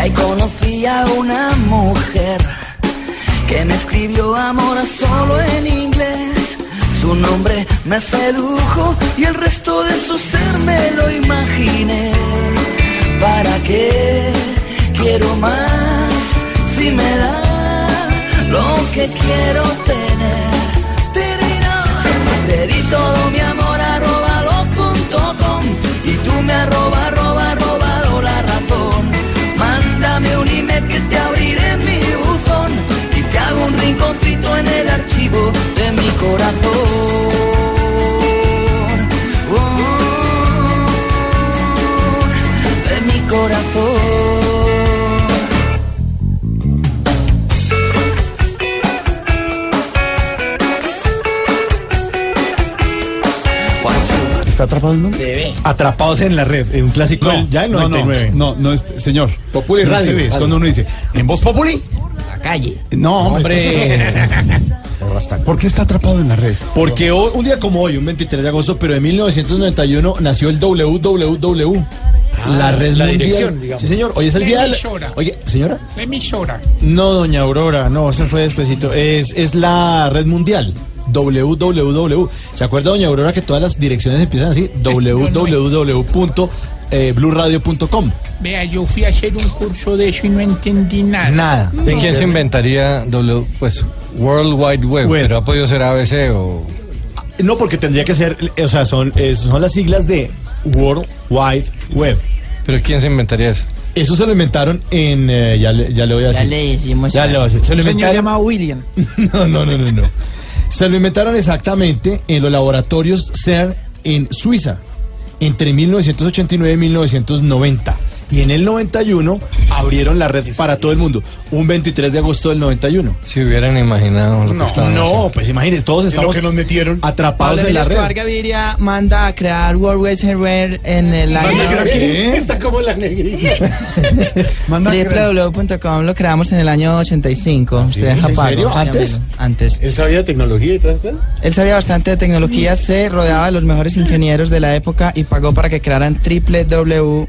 Y ahí conocí a una mujer que me escribió amor solo en inglés. Su nombre me sedujo y el resto de su ser me lo imaginé. ¿Para qué quiero más si me da lo que quiero tener? Te di todo mi amor arroba y tú me un email que te abriré mi buzón y te hago un rinconcito en el archivo de mi corazón. ¿Está atrapado en dónde? Atrapados en la red, en un clásico No, del- ya en no, 99. No, no, es, señor. Populi No, Radio, este es cuando uno dice, ¿en Voz Populi? La calle. No, hombre. ¿Por qué está atrapado en la red? Porque hoy- un día como hoy, un 23 de agosto, pero de 1991 nació el www. la red la mundial. dirección, digamos. Sí, señor. Hoy es el La día. Oye, señora. La emisora. No, doña Aurora, no, se fue despacito. Es, es la red mundial. Www. ¿Se acuerda, doña Aurora, que todas las direcciones empiezan así? www.bluradio.com. Vea, yo fui a hacer un curso de eso y no entendí nada. Nada. No. ¿Quién se inventaría W, pues, World Wide Web? Pero ha podido ser ABC o... No, porque tendría que ser, eh, o sea, son, es- son las siglas de World Wide Web. ¿Pero quién se inventaría eso? Eso se lo inventaron en, eh, ya, le, ya le voy a Ya decir. le decimos. Ya le voy a decir. Se lo inventaron. llamado William. No, no, no, no, no. Se lo inventaron exactamente en los laboratorios CERN en Suiza entre 1989 y 1990. Y en el 91 abrieron la red para todo el mundo. Un 23 de agosto del 91. Si hubieran imaginado lo que estaban No, haciendo. pues imagínense, todos estamos que nos metieron. atrapados Pablo en la Emilio Escobar red. Gaviria manda a crear World Wide Server en el año ¿Qué? Está como la negrita. Que- www.com lo creamos en el año 85. Se deja ¿En pago, serio? ¿Antes? Antes. ¿Él sabía de tecnología y todo eso? Él sabía bastante de tecnología, se rodeaba de los mejores ingenieros de la época y pagó para que crearan www.com.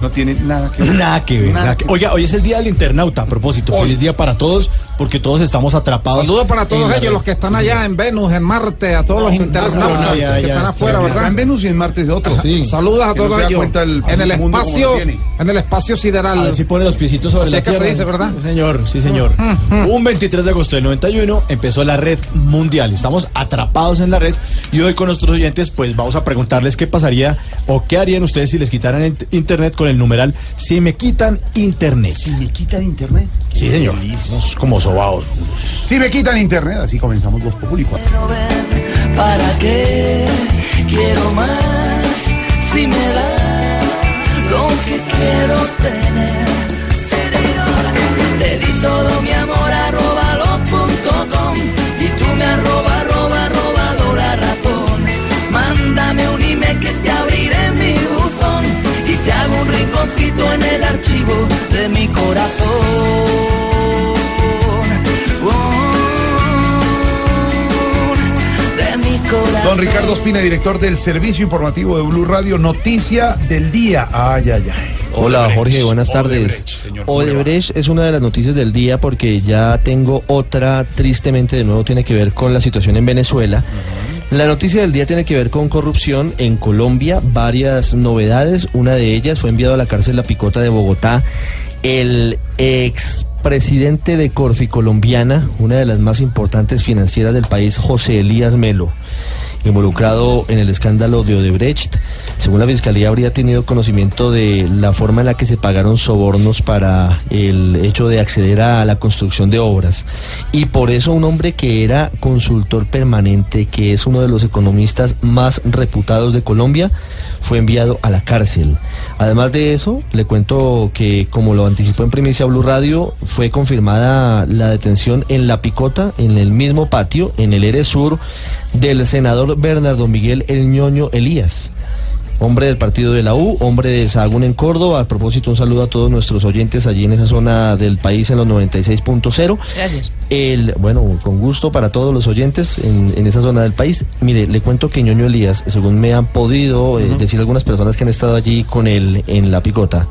No tiene nada que ver. Nada que ver. Nada nada que- que- Oiga, hoy es el día del internauta, a propósito. Feliz día para todos, porque todos estamos atrapados. Saludos para todos ellos, los que están allá en Venus, en Marte, a todos los internautas ya, que ya, están está afuera. Está ¿verdad? en Venus y en Marte es otro. Sí. Saludos a Que no todos ellos. el en el espacio, en el espacio A sideral. ver si pone los piecitos sobre Así la es que se dice, ¿verdad? Sí, señor, sí, señor. Un 23 de agosto del 91 empezó la red mundial. Estamos atrapados en la red y hoy con nuestros oyentes pues vamos a preguntarles qué pasaría o qué harían ustedes si les quitaran el internet con el numeral si me quitan internet. Si me quitan internet. Sí, señor. Como sobaos. Si me quitan internet, así comenzamos los Populi ¿Para qué quiero más? Si me da lo que quiero tener. Te di todo mi amor, arroba los.com y tú me arroba, arroba, arroba dólar ratón. Mándame un email que te abriré mi buzón y te hago un rinconcito en el archivo de mi corazón. Ricardo Espina, director del Servicio Informativo de Blue Radio, noticia del día. Ay, ay, ay. Hola Odebrecht, Jorge, buenas tardes. Odebrecht. Odebrecht es una de las noticias del día porque ya tengo otra, tristemente de nuevo tiene que ver con la situación en Venezuela. La noticia del día tiene que ver con corrupción en Colombia, varias novedades. Una de ellas fue enviado a la cárcel La Picota de Bogotá el expresidente de Corfi Colombiana, una de las más importantes financieras del país, José Elías Melo involucrado en el escándalo de Odebrecht. Según la Fiscalía, habría tenido conocimiento de la forma en la que se pagaron sobornos para el hecho de acceder a la construcción de obras. Y por eso un hombre que era consultor permanente, que es uno de los economistas más reputados de Colombia, fue enviado a la cárcel. Además de eso, le cuento que, como lo anticipó en primicia Blue Radio, fue confirmada la detención en La Picota, en el mismo patio, en el Eres Sur, del senador Bernardo Miguel El Ñoño Elías. Hombre del partido de la U, hombre de Sahagún en Córdoba. A propósito, un saludo a todos nuestros oyentes allí en esa zona del país en los 96.0. Gracias. El, bueno, con gusto para todos los oyentes en, en esa zona del país. Mire, le cuento que Ñoño Elías, según me han podido eh, decir algunas personas que han estado allí con él en la picota,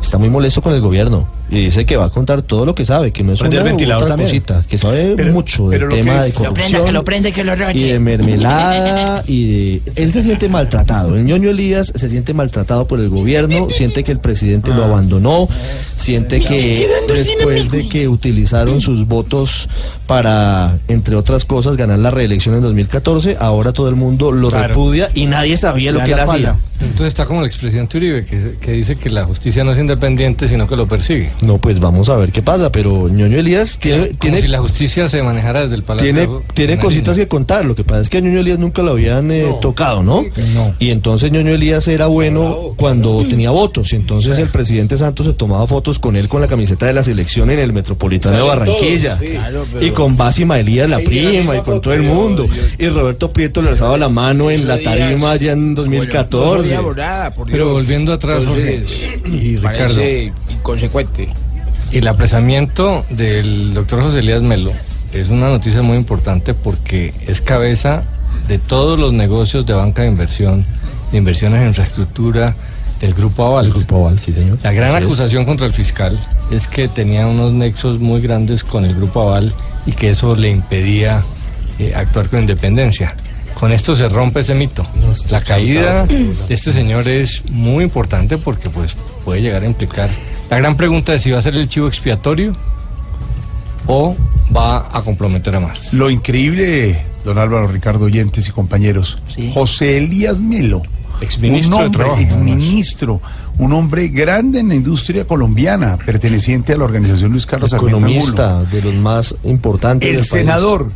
está muy molesto con el gobierno y dice que va a contar todo lo que sabe, que no es Prende una ventilador otra también. cosita, que sabe Pero- mucho pero del que tema es- de Que lo corrupción prenda, que lo prenda y que lo roche. y de mermelada y de... Él se siente maltratado. El ñoño Elías se siente maltratado por el gobierno, siente que el presidente lo abandonó, siente que después de que utilizaron sus votos para, entre otras cosas, ganar la reelección en 2014, ahora todo el mundo lo Claro. repudia y nadie sabía lo Le que él dan la hacía. espalda. Entonces está como el expresidente Uribe, que, que dice que la justicia no es independiente, sino que lo persigue. No, pues vamos a ver qué pasa, pero ñoño Elías tiene... Como tiene si la justicia se manejara desde el Palacio tiene, cositas que contar. Lo que pasa es que a Ñoño Elías nunca lo habían eh, tocado, ¿no? Y entonces Ñoño Elías era bueno cuando tenía votos. Y entonces el presidente Santos se tomaba fotos con él con la camiseta de la selección en el Metropolitano de Barranquilla. Y con Básima Elías, la prima, y con todo el mundo. Y Roberto Prieto le alzaba la mano en la tarima allá en 2014. Pero volviendo atrás, Jorge y Ricardo, inconsecuente. El apresamiento del doctor José Elías Melo es una noticia muy importante porque es cabeza de todos los negocios de banca de inversión, de inversiones en infraestructura del Grupo Aval. El Grupo Aval, sí, señor. La gran Así es. acusación contra el fiscal es que tenía unos nexos muy grandes con el Grupo Aval y que eso le impedía eh, actuar con independencia. Con esto se rompe ese mito. La caída de este señor es muy importante porque pues puede llegar a implicar. La gran pregunta es si va a ser el chivo expiatorio o va a comprometer a más. Lo increíble, don Álvaro, Ricardo, oyentes y compañeros. José Elías Melo. Exministro un hombre, exministro, un hombre grande en la industria colombiana, perteneciente a la organización Luis Carlos. Economista de los más importantes El del país. senador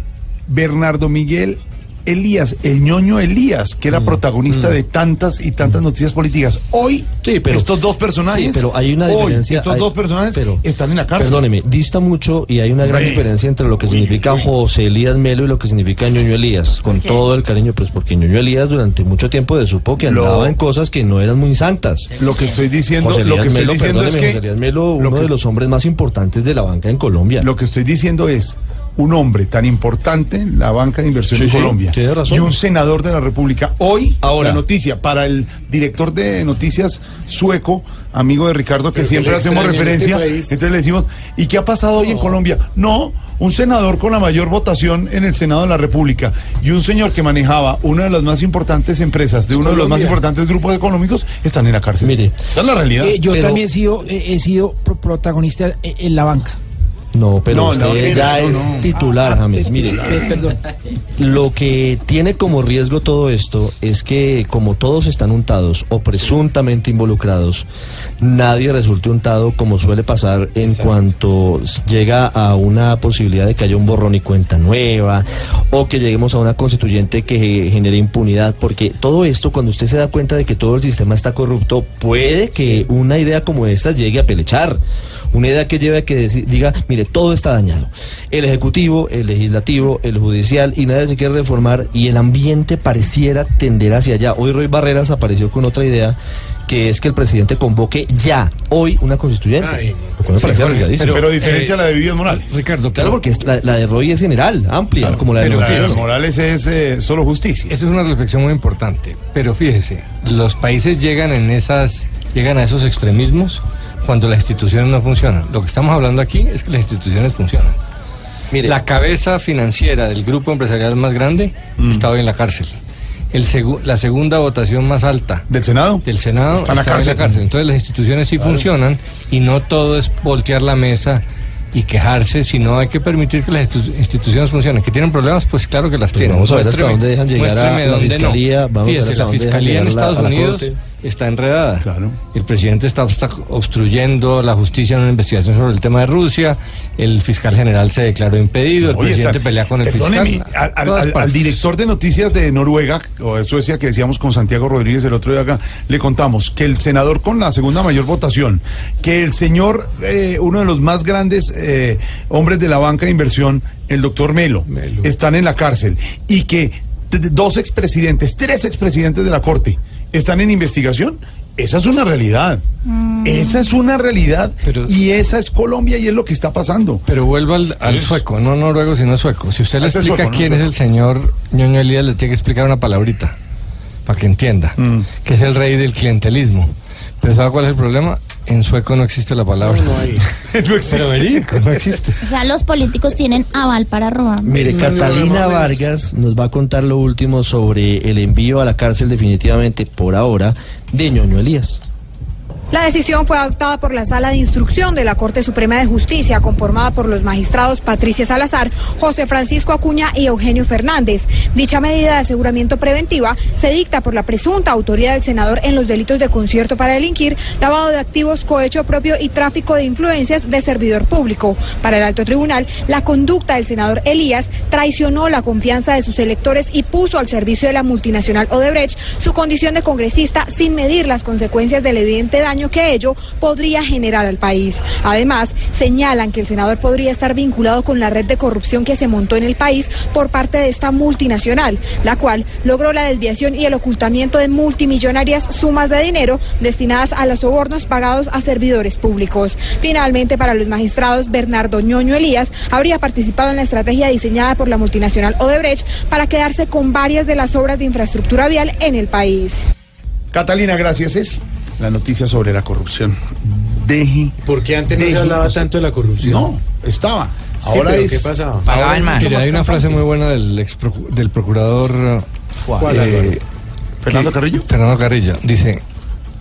Bernardo Miguel Elías, el ñoño Elías, que era Mm, protagonista de tantas y tantas noticias políticas. Hoy, Sí, pero- estos dos personajes, Sí, pero hay una hoy, diferencia. estos hay- dos personajes pero- están en la cárcel. Perdóneme, dista mucho y hay una gran diferencia entre lo que significa José Elías Melo y lo que significa Ñoño Elías. Con todo el cariño, pues porque Ñoño Elías durante mucho tiempo de supo que Lo- andaba en cosas que no eran muy santas. Lo que estoy diciendo, José lo que estoy Melo, diciendo es que José Elías Melo, lo uno que- de los hombres más importantes de la banca en Colombia. Lo que estoy diciendo es un hombre tan importante en la banca de inversión Sí, en sí, Colombia tiene razón. y un senador de la República. Hoy, Ahora. la noticia para el director de noticias sueco, amigo de Ricardo, que siempre hacemos este referencia, entonces le decimos, ¿y qué ha pasado hoy en Colombia? No, un senador con la mayor votación en el Senado de la República y un señor que manejaba una de las más importantes empresas de uno de los más importantes grupos económicos están en la cárcel. Mire. esa es la realidad. Eh, yo Pero- también he sido, eh, he sido pro- protagonista en, en la banca. No, pero No, usted no, mire, ya no, es titular, James. Mire, perdón. Lo que tiene como riesgo todo esto es que como todos están untados o presuntamente involucrados, nadie resulte untado como suele pasar en cuanto llega a una posibilidad de que haya un borrón y cuenta nueva o que lleguemos a una constituyente que genere impunidad, porque todo esto cuando usted se da cuenta de que todo el sistema está corrupto, puede que una idea como esta llegue a pelechar. Una idea que lleve a que diga, mire, todo está dañado. El Ejecutivo, el Legislativo, el Judicial, y nadie se quiere reformar, y el ambiente pareciera tender hacia allá. Hoy Roy Barreras apareció con otra idea, que es que el presidente convoque ya, hoy, una constituyente. Ay, me sí, pero diferente a la de Vivian Morales. Ricardo, Claro, porque es- la, la de Roy es general, amplia, Claro, como la de pero La de Morales. Morales es eh, solo justicia. Esa es una reflexión muy importante. Pero fíjese, los países llegan en esas, llegan a esos extremismos cuando las instituciones no funcionan. Lo que estamos hablando aquí es que las instituciones funcionan. Mire, La cabeza financiera del grupo empresarial más grande está hoy en la cárcel. El segu- la segunda votación más alta ¿Del Senado? del Senado Está en la cárcel. Entonces las instituciones sí funcionan y no todo es voltear la mesa y quejarse, sino hay que permitir que las institu- instituciones funcionen. ¿Que tienen problemas? Pues claro que las Pues tienen. vamos a ver hasta dónde dejan llegar a la dónde no. fiscalía, vamos a ver la fiscalía en Estados la Unidos Corte. está enredada. Claro. El presidente está obstruyendo la justicia en una investigación sobre el tema de Rusia. El fiscal general se declaró impedido. El Oye, presidente está- pelea con el fiscal. Al, al- director de noticias de Noruega, o de Suecia, que decíamos con Santiago Rodríguez el otro día acá, le contamos que el senador con la segunda mayor votación, que el señor, eh, uno de los más grandes eh, hombres de la banca de inversión, el doctor Melo, Melo. están en la cárcel y que dos expresidentes, tres expresidentes de la corte están en investigación. Esa es una realidad. Esa es una realidad. Pero- y esa es Colombia y es lo que está pasando. Pero vuelvo al, al sueco, no noruego, sino sueco. Si usted le es explica sueco, ¿no? quién es el señor ñoño Elías, le tiene que explicar una palabrita, para que entienda, Mm. que es el rey del clientelismo. Pero ¿sabe cuál es el problema? En sueco no existe la palabra. No existe. Pero verídico, no existe. O sea, los políticos tienen aval para robar. Mire, Catalina Vargas nos va a contar lo último sobre el envío a la cárcel definitivamente por ahora de Ñoño Elías. La decisión fue adoptada por la Sala de Instrucción de la Corte Suprema de Justicia, conformada por los magistrados Patricia Salazar, José Francisco Acuña y Eugenio Fernández. Dicha medida de aseguramiento preventiva se dicta por la presunta autoría del senador en los delitos de concierto para delinquir, lavado de activos, cohecho propio y tráfico de influencias de servidor público. Para el alto tribunal, la conducta del senador Elías traicionó la confianza de sus electores y puso al servicio de la multinacional Odebrecht su condición de congresista sin medir las consecuencias del evidente que ello podría generar al país. Además, señalan que el senador podría estar vinculado con la red de corrupción que se montó en el país por parte de esta multinacional, la cual logró la desviación y el ocultamiento de multimillonarias sumas de dinero destinadas a los sobornos pagados a servidores públicos. Finalmente, para los magistrados, Bernardo Ñoño Elías habría participado en la estrategia diseñada por la multinacional Odebrecht para quedarse con varias de las obras de infraestructura vial en el país. Catalina, gracias. La noticia sobre la corrupción. Deje. Porque antes no se hablaba tanto de la corrupción. No, estaba. Sí, Ahora pero es. ¿qué pasaba? Pagaban más. Hay una frase muy buena del, ex procu- del procurador ¿Cuál, eh? Fernando Carrillo. Fernando Carrillo. Dice,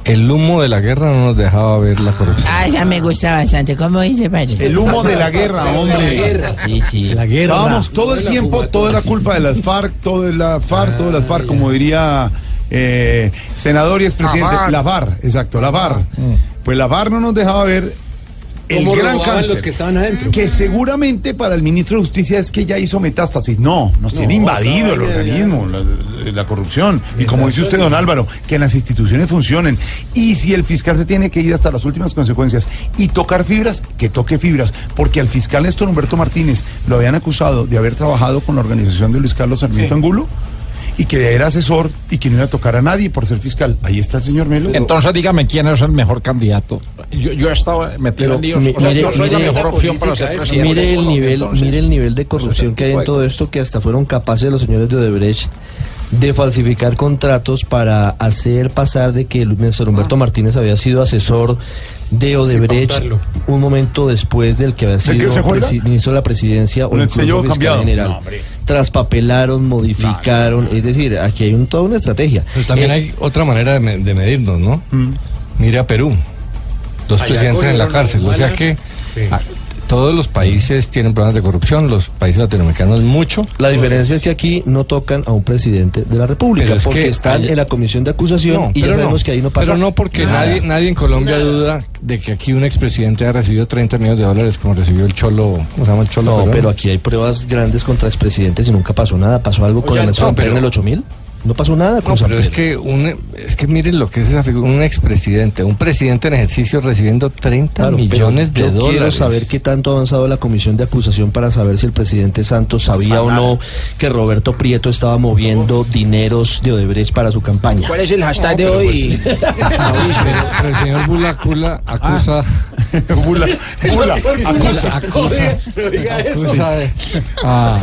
el humo de la guerra no nos dejaba ver la corrupción. Ah, esa me gusta bastante. ¿Cómo dice, padre? El humo de la guerra, hombre. Sí, sí. La guerra. Estábamos todo el tiempo, toda la culpa de las FARC, todo de la FARC, todo de las FARC, como diría eh, senador y expresidente. La FARC, exacto, la FARC. Pues la FARC no nos dejaba ver el ¿Cómo gran cáncer. los que estaban adentro? Que seguramente para el ministro de Justicia es que ya hizo metástasis. No, nos No, tiene invadido el ya- organismo, la, la corrupción. Y como dice usted, don Álvaro, que las instituciones funcionen. Y si el fiscal se tiene que ir hasta las últimas consecuencias y tocar fibras, que toque fibras. Porque al fiscal Néstor Humberto Martínez lo habían acusado de haber trabajado con la organización de Luis Carlos Sarmiento Angulo y que era asesor y que no iba a tocar a nadie por ser fiscal. Ahí está el señor Melo. Entonces dígame quién es el mejor candidato. Yo, yo he estado metido Pero en líos. mi- O sea, mire- yo soy la mejor opción para ser presidente. Mire el Colombia, nivel, entonces. mire el nivel de corrupción que hay en todo esto que hasta fueron capaces los señores de Odebrecht de falsificar contratos para hacer pasar de que el Néstor Humberto Martínez había sido asesor de Odebrecht un momento después del que había ¿De qué sido ministro de la presidencia o incluso fiscal cambiado. general. No, hombre. Traspapelaron, modificaron, es decir, aquí hay un, toda una estrategia. Pero también Eh, hay otra manera de, me- de medirnos, ¿no? Mm. Mire a Perú, dos Allá presidentes en la cárcel. O sea que Sí. Todos los países tienen problemas de corrupción, los países latinoamericanos mucho. La diferencia es que aquí no tocan a un presidente de la República es porque que están en la comisión de acusación No, y ya pero sabemos no. que ahí no pasa Pero no porque nada. nadie, nadie en Colombia duda de que aquí un expresidente ha recibido 30 millones de dólares como recibió el Cholo, ¿cómo se llama el Cholo? No, pero aquí hay pruebas grandes contra expresidentes y nunca pasó nada. ¿Pasó algo con Oigan, la Nación no, pero- en el 8000? No pasó nada con No, San pero es que, un, es que miren lo que es esa figura, un expresidente, un presidente en ejercicio recibiendo 30 Claro, pero millones de yo dólares. quiero saber qué tanto ha avanzado la comisión de acusación para saber si el presidente Santos sabía o no que Roberto Prieto estaba moviendo dineros de Odebrecht para su campaña. ¿Cuál es el hashtag de hoy? pues, Pero el señor Bulacula acusa. Bula, bula, acusa. acusa. acusa de- ah,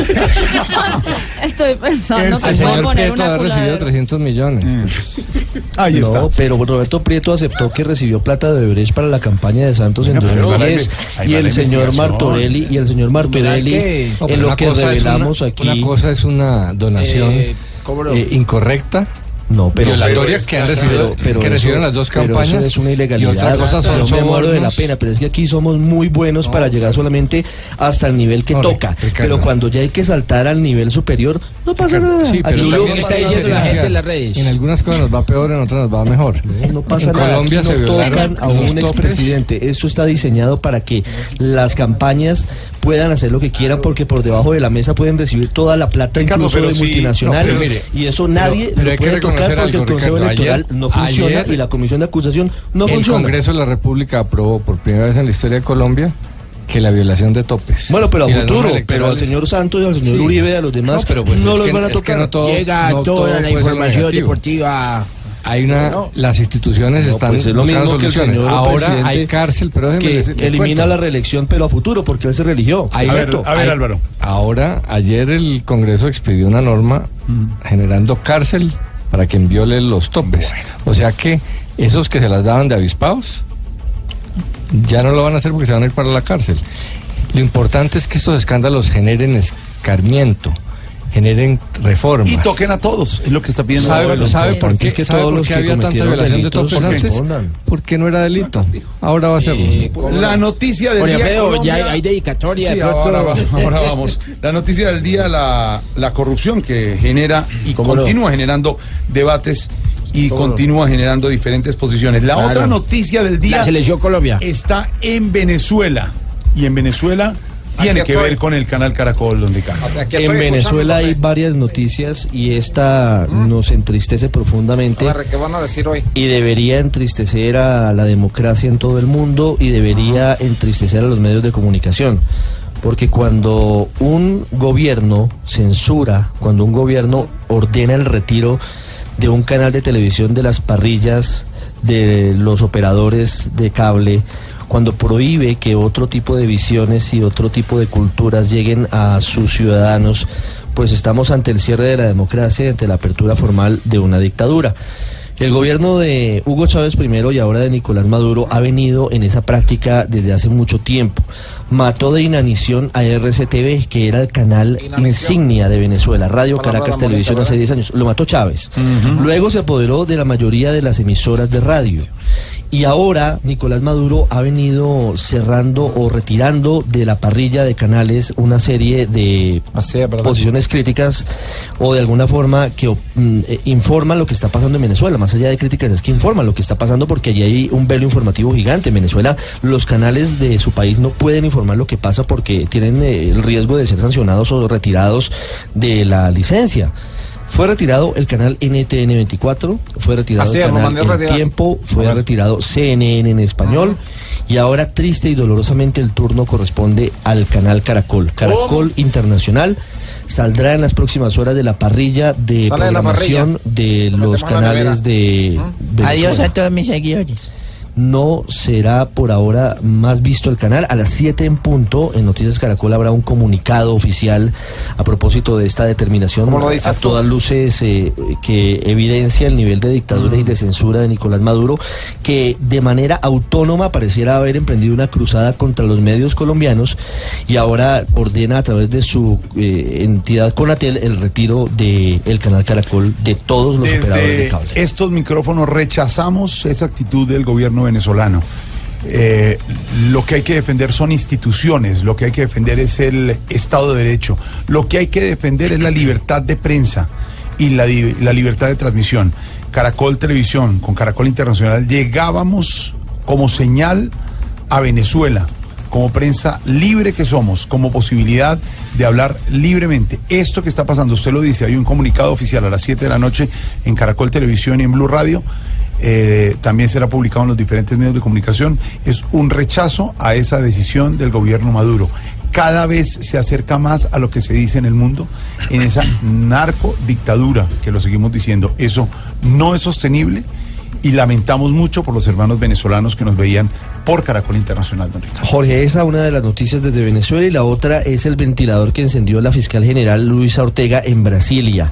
Estoy pensando el que puedo poner Prieto una recibido culadera. 300 millones. Ahí no, está. pero Roberto Prieto aceptó que recibió plata de Odebrecht para la campaña de Santos en Bueno, pero ahí va la 2010 inve- ahí y el señor. Martorelli y el señor Martorelli que- en lo que una- revelamos aquí Una cosa es una donación Eh, eh, incorrecta. No pero violatorias que han recibido, que eso- recibieron las dos pero eso campañas. es una y ilegalidad. otra cosa son Yo me muero de la pena, pero es que aquí somos muy buenos para llegar solamente hasta el nivel que No, toca. Ricardo. Pero cuando ya hay que saltar al nivel superior, no pasa nada. Sí, pero Y no también que está diciendo la gente en las redes. En algunas cosas nos va peor, en otras nos va mejor. No, no pasa en nada. Colombia Aquí se no violaron tocan a un expresidente. Esto está diseñado para que las campañas puedan hacer lo que quieran porque por debajo de la mesa pueden recibir toda la plata Ricardo, incluso de sí, multinacionales no, pero mire, y eso nadie pero lo puede tocar porque el Consejo Ricardo. Electoral Ayer- no funciona ayer y la Comisión de Acusación no el funciona. Congreso de la República aprobó por primera vez en la historia de Colombia que la violación de topes. Bueno, pero a futuro, pero al señor Santos y al señor Sí. Uribe y a los demás No, pero pues no los que- van a es que tocar. no todo- Llega no todo toda la información deportiva. Hay una, las instituciones No, están pues es lo buscando mismo que el soluciones. señor Ahora hay cárcel, pero déjeme que elimina cuento. la reelección pero a futuro porque él se religió. A ver, a ver, hay- Álvaro. Ahora, ayer el Congreso expidió una norma generando cárcel para quien viole los topes. O sea que esos que se las daban de avispados ya no lo van a hacer porque se van a ir para la cárcel. Lo importante es que estos escándalos generen escarmiento, generen reformas. Y toquen a todos, es lo que está pidiendo ¿Sabe. ¿sabe por qué, Es que sabe todos por los que había tanta violación de topes antes? Porque no era delito. Ahora va a ser. La noticia del día. Alfredo, Colombia- ya hay, hay dedicatoria. Sí, de pronto. ahora, va- ahora vamos. La noticia del día, la, la corrupción que genera y continúa generando debates y continúa generando diferentes posiciones. La Claro. otra noticia del día La selección Colombia. está en Venezuela. Y en Venezuela tiene que ver con el canal Caracol donde cae. En Venezuela hay varias noticias y esta nos entristece profundamente ¿Qué van a decir hoy? y debería entristecer a la democracia en todo el mundo y debería entristecer a los medios de comunicación. Porque cuando un gobierno censura, cuando un gobierno ordena el retiro de un canal de televisión de las parrillas de los operadores de cable, cuando prohíbe que otro tipo de visiones y otro tipo de culturas lleguen a sus ciudadanos, pues estamos ante el cierre de la democracia y ante la apertura formal de una dictadura. El gobierno de Hugo Chávez primero y ahora de Nicolás Maduro ha venido en esa práctica desde hace mucho tiempo. Mató de inanición a RCTV, que era el canal insignia de Venezuela, Radio Caracas Televisión hace 10 años. Lo mató Chávez. Luego se apoderó de la mayoría de las emisoras de radio. Y ahora Nicolás Maduro ha venido cerrando o retirando de la parrilla de canales una serie de posiciones críticas o de alguna forma que mm, eh, informan lo que está pasando en Venezuela. Más allá de críticas es que informan lo que está pasando porque allí hay un velo informativo gigante. En Venezuela los canales de su país no pueden informar lo que pasa porque tienen eh, el riesgo de ser sancionados o retirados de la licencia. Fue retirado el canal NTN 24, fue retirado Así el canal El retirar. Tiempo, fue retirado CNN en español y ahora triste y dolorosamente el turno corresponde al canal Caracol. Caracol Internacional saldrá en las próximas horas de la parrilla de Sale de la programación de los canales de Adiós a todos mis seguidores. No será por ahora más visto el canal. A las 7 en punto, en Noticias Caracol habrá un comunicado oficial a propósito de esta determinación ¿Cómo lo dice a todas luces eh, que evidencia el nivel de dictadura y de censura de Nicolás Maduro, que de manera autónoma pareciera haber emprendido una cruzada contra los medios colombianos y ahora ordena a través de su eh, entidad Conatel el retiro del canal Caracol de todos los operadores de cable. estos micrófonos rechazamos esa actitud del gobierno venezolano. Eh, lo que hay que defender son instituciones, lo que hay que defender es el Estado de Derecho, lo que hay que defender es la libertad de prensa y la, la libertad de transmisión. Caracol Televisión, con Caracol Internacional, llegábamos como señal a Venezuela como prensa libre que somos, como posibilidad de hablar libremente. Esto que está pasando, usted lo dice, hay un comunicado oficial a las 7 de la noche en Caracol Televisión y en Blue Radio. Eh, también será publicado en los diferentes medios de comunicación, es un rechazo a esa decisión del gobierno Maduro. Cada vez se acerca más a lo que se dice en el mundo, en esa narcodictadura, que lo seguimos diciendo. Eso no es sostenible y lamentamos mucho por los hermanos venezolanos que nos veían por Caracol Internacional, don Ricardo. Jorge, esa una de las noticias desde Venezuela y la otra es el ventilador que encendió la fiscal general Luisa Ortega en Brasilia.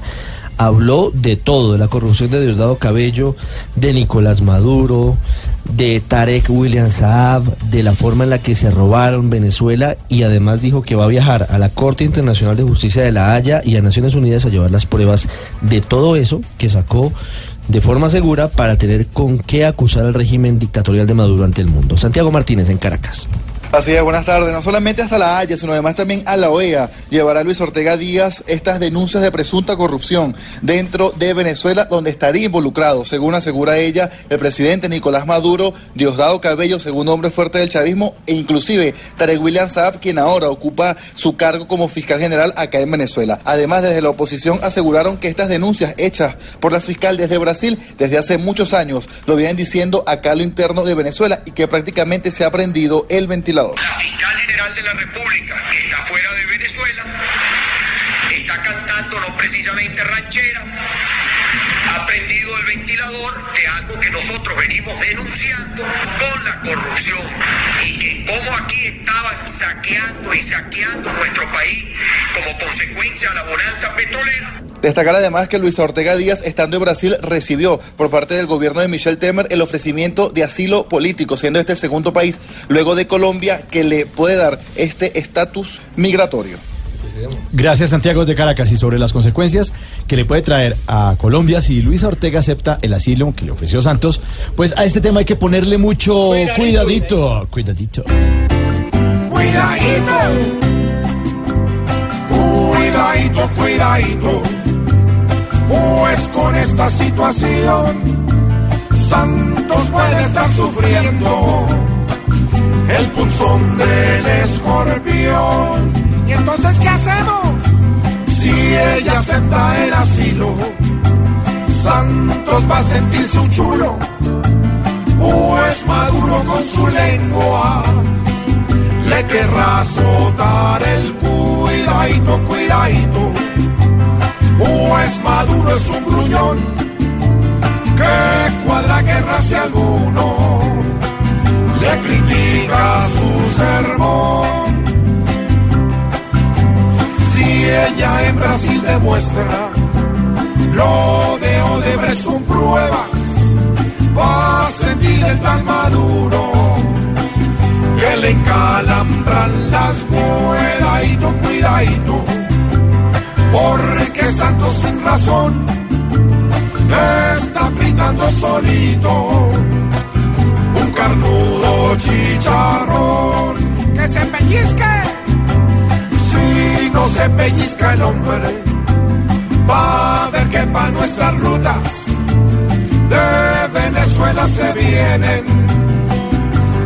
Habló de todo, de la corrupción de Diosdado Cabello, de Nicolás Maduro, de Tarek William Saab, de la forma en la que se robaron Venezuela y además dijo que va a viajar a la Corte Internacional de Justicia de La Haya y a Naciones Unidas a llevar las pruebas de todo eso que sacó de forma segura para tener con qué acusar al régimen dictatorial de Maduro ante el mundo. Santiago Martínez en Caracas. Así es, buenas tardes. No solamente hasta la Haya, sino además también a la OEA llevará Luis Ortega Díaz estas denuncias de presunta corrupción dentro de Venezuela, donde estaría involucrado, según asegura ella, el presidente Nicolás Maduro, Diosdado Cabello, segundo hombre fuerte del chavismo, e inclusive Tarek William Saab, quien ahora ocupa su cargo como fiscal general acá en Venezuela. Además, desde la oposición aseguraron que estas denuncias hechas por la fiscal desde Brasil desde hace muchos años lo vienen diciendo acá a lo interno de Venezuela y que prácticamente se ha prendido el ventilador. La fiscal general de la República, que está fuera de Venezuela, está cantando no precisamente rancheras, ha prendido el ventilador de algo que nosotros venimos denunciando con la corrupción y que como aquí estaban saqueando y saqueando nuestro país como consecuencia de la bonanza petrolera. Destacar además que Luisa Ortega Díaz, estando en Brasil, recibió por parte del gobierno de Michel Temer el ofrecimiento de asilo político, siendo este el segundo país, luego de Colombia, que le puede dar este estatus migratorio. Gracias Santiago de Caracas. Y sobre las consecuencias que le puede traer a Colombia si Luisa Ortega acepta el asilo que le ofreció Santos, pues a este tema hay que ponerle mucho cuidadito, cuidadito. Cuidadito, cuidadito, cuidadito, pues con esta situación Santos puede estar sufriendo el punzón del escorpión. ¿Y entonces qué hacemos? Si ella acepta el asilo, Santos va a sentir su chulo, pues Maduro con su lengua le querrá azotar el cuidadito, cuidadito, pues Maduro es un gruñón que cuadra guerra si alguno le critica su sermón. Si ella en Brasil demuestra lo de Odebrecht son pruebas, va a sentir el tan maduro que le encalambran las cuidadito, cuidadito, porque Santos sin razón está fritando solito un carnudo chicharrón. Que se pellizque. Si no se pellizca el hombre va a ver que para nuestras rutas de Venezuela se vienen.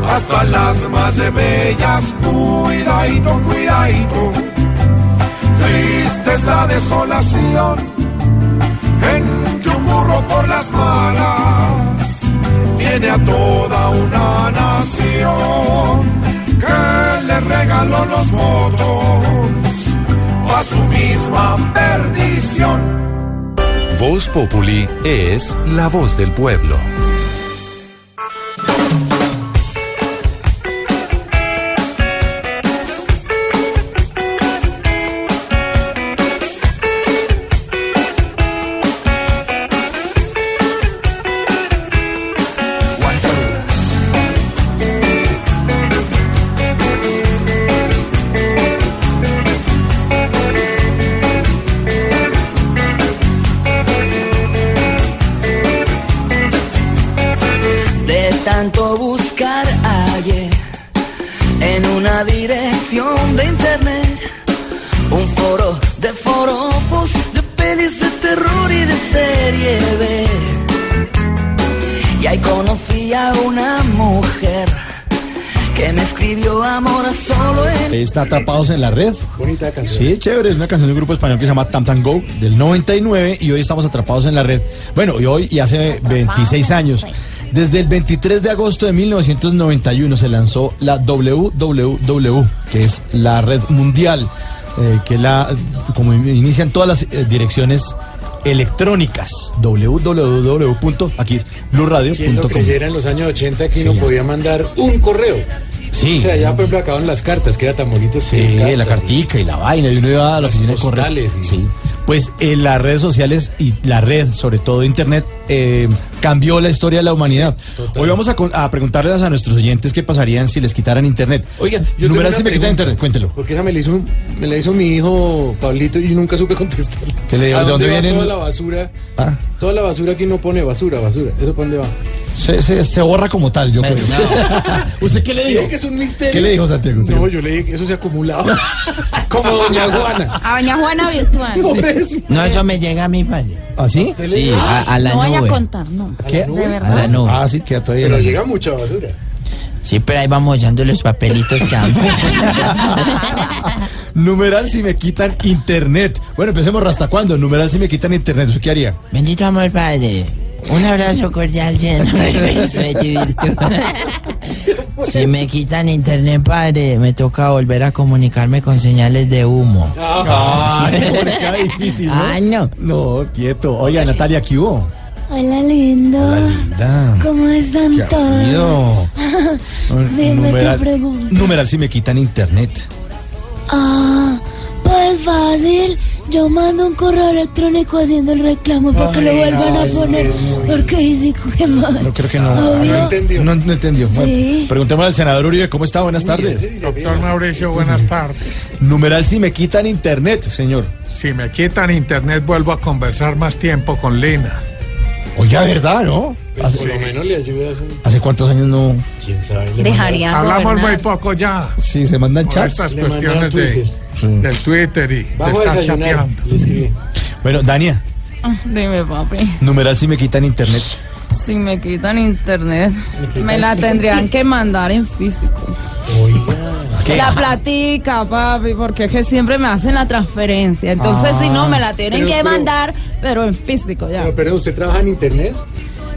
Hasta las más bellas cuidadito, cuidadito triste es la desolación en que un burro por las malas tiene a toda una nación que le regaló los votos a su misma perdición. Voz Populi es la voz del pueblo. Está Atrapados en la Red. Bonita canción. Sí, chévere, es una canción de un grupo español que se llama Tam Tam Go del 99 y hoy estamos atrapados en la red. Bueno, y hoy y hace 26 años. Desde el 23 de agosto de 1991 se lanzó la WWW, que es la red mundial, eh, que la, como inician todas las eh, direcciones electrónicas, www. Aquí es Quien lo creyera en los años 80 que Sí. uno podía mandar un correo. Sí. O sea, ya por ejemplo acaban las cartas, que era tan bonito. Sí, escribir la cartas, cartica y la vaina, y uno iba a la Las oficina de correo. y- Sí. Pues eh, las redes sociales y la red, sobre todo Internet, eh, cambió la historia de la humanidad. Hoy vamos a, preguntarles a nuestros oyentes qué pasarían si les quitaran Internet. Oigan, yo tengo una si me quitan. Internet, cuéntelo. Porque esa me la hizo, me la hizo mi hijo Pablito y yo nunca supe contestar. ¿Qué le digo? ¿A ¿De dónde va vienen? Toda la basura. Ah. Toda la basura que uno pone basura, basura. ¿Eso para dónde va? Se, se- se borra como tal, yo creo. ¿Usted qué le Sí, dijo? es que es un misterio. ¿Qué le dijo Santiago? No, yo le dije que eso se acumulaba. Como doña Juana. A doña Juana virtual. No, eso me llega a mi padre. ¿Ah, sí? Sí, a, a la no vaya a contar, no. ¿Qué? De A la verdad. nube. Ah, sí, queda todavía. Pero llega mucha basura. Sí, pero ahí vamos echando los papelitos que. Numeral si me quitan Internet. Bueno, empecemos hasta cuándo. Numeral si me quitan Internet. ¿Usted qué haría? Bendito amor, padre. Un abrazo cordial lleno de beso de virtud. Si me quitan internet, padre, me toca volver a comunicarme con señales de humo. Ay, ¿cómo le queda difícil, ¿no? Ah, no. No, quieto. Oiga, Natalia, ¿qué hubo? Hola, lindo. Hola, linda. ¿Cómo están ¿Qué todos? Dime tu pregunta. numeral si me quitan internet. Ah, pues fácil. Yo mando un correo electrónico haciendo el reclamo para que lo vuelvan a poner. Porque dice que mal. No creo que no. Obvio. No entendió. No, no entendió. Bueno, Sí. preguntémosle al senador Uribe, ¿cómo está? Buenas tardes. Doctor Mauricio, buenas tardes. Numeral si me quitan internet, señor. Si me quitan internet, vuelvo a conversar más tiempo con Lina. Oiga, ¿verdad, no? Pues por lo menos le ayudas un... ¿Hace cuántos años no? ¿Quién sabe? Dejaría Hablamos muy poco ya. Sí, se mandan Por chats. estas Le cuestiones de, del Twitter y de Vamos a estar chateando. Bueno, Dania, Ah, Dime, papi. numeral si me quitan internet. Si me quitan internet, me la tendrían que mandar en físico. ¿Qué? La platica, papi, porque es que siempre me hacen la transferencia. Entonces, Ah. si no, me la tienen Pero- que pero- mandar, pero en físico ya. Pero, pero usted trabaja en internet,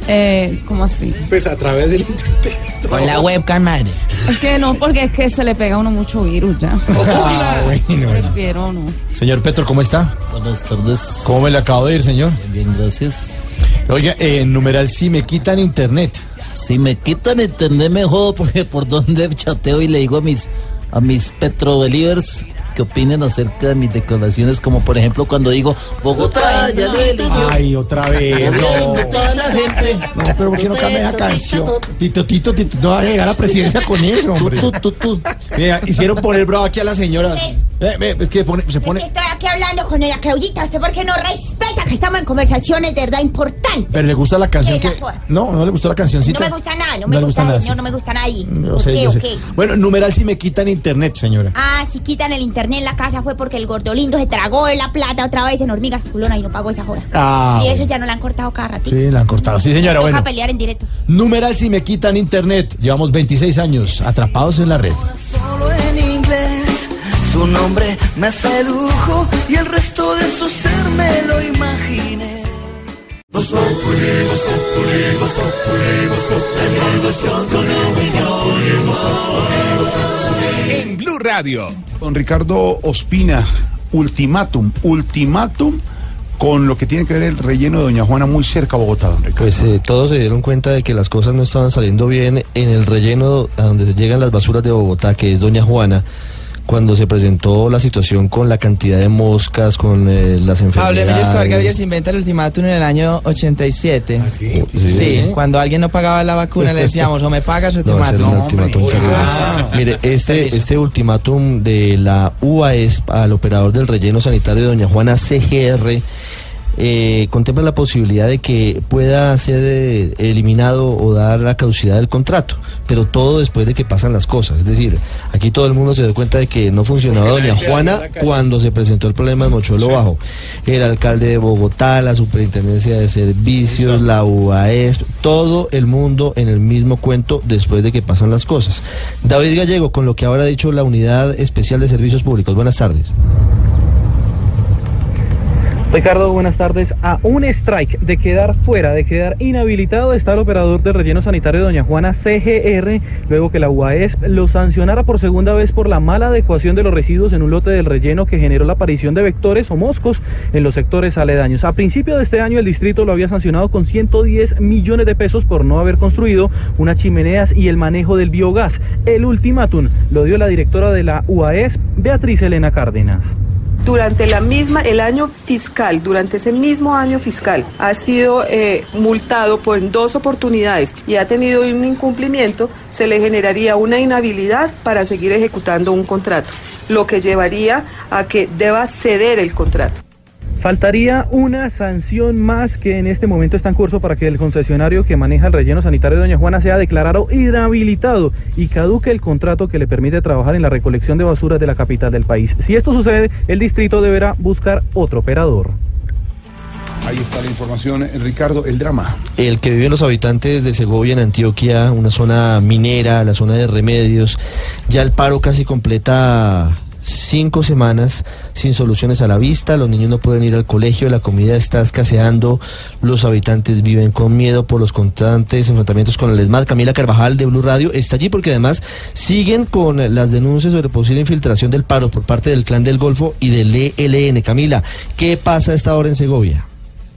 Eh, ¿Cómo así? pues a través del internet. Con la webcam, madre. Es que no, porque es que se le pega a uno mucho virus ya. Ah, bueno. Prefiero no. Señor Petro, ¿cómo está? Buenas tardes. ¿Cómo me le acabo de ir, señor? Bien, gracias. Oiga, eh, numeral si me quitan internet. Si me quitan internet me jodo porque por donde chateo y le digo a mis a mis Petro Believers que opinen acerca de mis declaraciones, como por ejemplo cuando digo Bogotá ya lo eligió. Ay, otra vez. No. Toda la gente. No, pero ¿por qué no cambia esa canción? Tito, Tito, Tito, no va a llegar a la presidencia con eso, hombre. Tú, tú, tú. Mira, hicieron poner bravo aquí a las señoras. Eh, eh, es que pone- se pone... Estoy aquí hablando con doña Claudita, ¿usted por qué no respeta que estamos en conversaciones de verdad importantes? Pero le gusta la canción que... No, no le gustó la cancioncita. No me gusta nada, no me le gusta, nada, señor, sí, no me gusta nadie. Yo ¿Por sé, qué yo o sé. qué? Bueno, numeral si me quitan internet, señora. Ah, si quitan el internet en la casa fue porque el gordolindo se tragó la plata otra vez en hormigas culona y no pagó esa joda. Ah, y eso ya no la han cortado cada rato. Sí, la han cortado. Sí, señora, bueno. pelear en directo. Numeral si me quitan internet. Llevamos 26 años atrapados en la red. Su nombre me sedujo y el resto de su ser me lo imaginé. En Blue Radio. Don Ricardo Ospina, ultimátum, ultimátum con lo que tiene que ver el relleno de Doña Juana muy cerca a Bogotá, don Ricardo. Pues eh, todos se dieron cuenta de que las cosas no estaban saliendo bien en el relleno a donde se llegan las basuras de Bogotá, que es Doña Juana, cuando se presentó la situación con la cantidad de moscas, con eh, las Pablo Emilio Escobar Gaviria enfermedades. se inventa el ultimátum en el año 87. ¿Ah, sí? Sí, cuando alguien no pagaba la vacuna le decíamos o me pagas o te No, mato. ultimátum terrible. Mire, este, este ultimátum de la UAS al operador del relleno sanitario de Doña Juana CGR eh, contempla la posibilidad de que pueda ser eh, eliminado o dar la caducidad del contrato, pero todo después de que pasan las cosas. Es decir, aquí todo el mundo se dio cuenta de que no funcionaba Porque Doña Juana cuando se presentó el problema de Mochuelo Bajo. El alcalde de Bogotá, la superintendencia de servicios, la UAS, todo el mundo en el mismo cuento después de que pasan las cosas. David Gallego, con lo que ahora ha dicho la Unidad Especial de Servicios Públicos. Buenas tardes. Ricardo, buenas tardes. A un strike de quedar fuera, de quedar inhabilitado, está el operador de relleno sanitario Doña Juana CGR, luego que la UAS lo sancionara por segunda vez por la mala adecuación de los residuos en un lote del relleno que generó la aparición de vectores o moscos en los sectores aledaños. A principio de este año, el distrito lo había sancionado con 110 millones de pesos por no haber construido unas chimeneas y el manejo del biogás. El ultimátum lo dio la directora de la UAS, Beatriz Elena Cárdenas. Durante la misma, el año fiscal, durante ese mismo año fiscal, ha sido eh, multado por dos oportunidades y ha tenido un incumplimiento, se le generaría una inhabilidad para seguir ejecutando un contrato, lo que llevaría a que deba ceder el contrato. Faltaría una sanción más que en este momento está en curso para que el concesionario que maneja el relleno sanitario de Doña Juana sea declarado inhabilitado y caduque el contrato que le permite trabajar en la recolección de basuras de la capital del país. Si esto sucede, el distrito deberá buscar otro operador. Ahí está la información, Ricardo, el drama. El que viven los habitantes de Segovia en Antioquia, una zona minera, la zona de remedios, ya el paro casi completa cinco semanas sin soluciones a la vista, los niños no pueden ir al colegio, la comida está escaseando, los habitantes viven con miedo por los constantes enfrentamientos con el ESMAD. Camila Carvajal de Blue Radio está allí porque además siguen con las denuncias sobre posible infiltración del paro por parte del Clan del Golfo y del ELN. Camila, ¿qué pasa a esta hora en Segovia?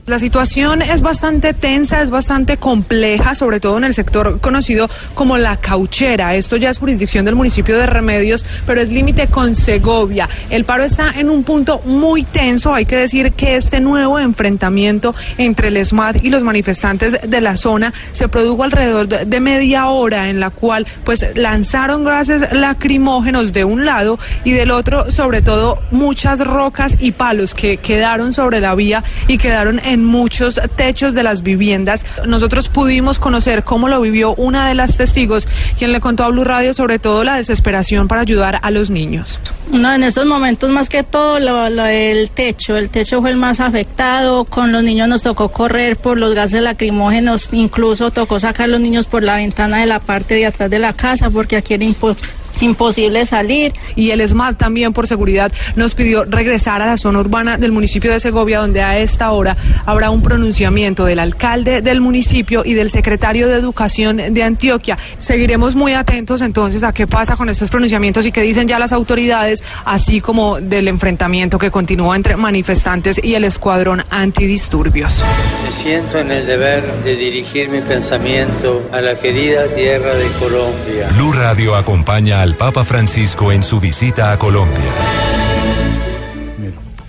La situación es bastante tensa, es bastante compleja, sobre todo en el sector conocido como la cauchera. Esto ya es jurisdicción del municipio de Remedios, pero es límite con Segovia. El paro está en un punto muy tenso. Hay que decir que este nuevo enfrentamiento entre el ESMAD y los manifestantes de la zona se produjo alrededor de de media hora, en la cual pues lanzaron gases lacrimógenos de un lado y del otro, sobre todo, muchas rocas y palos que quedaron sobre la vía y quedaron en muchos techos de las viviendas. Nosotros pudimos conocer cómo lo vivió una de las testigos, quien le contó a Blue Radio sobre todo la desesperación para ayudar a los niños. No, en estos momentos más que todo lo, del techo, el techo fue el más afectado, con los niños nos tocó correr por los gases lacrimógenos, incluso tocó sacar los niños por la ventana de la parte de atrás de la casa porque aquí era impo- imposible salir. Y el ESMAD también por seguridad nos pidió regresar a la zona urbana del municipio de Segovia, donde a esta hora habrá un pronunciamiento del alcalde del municipio y del secretario de Educación de Antioquia. Seguiremos muy atentos entonces a qué pasa con estos pronunciamientos y qué dicen ya las autoridades, así como del enfrentamiento que continúa entre manifestantes y el escuadrón antidisturbios. Me siento en el deber de dirigir mi pensamiento a la querida tierra de Colombia. Blue Radio acompaña al Papa Francisco en su visita a Colombia.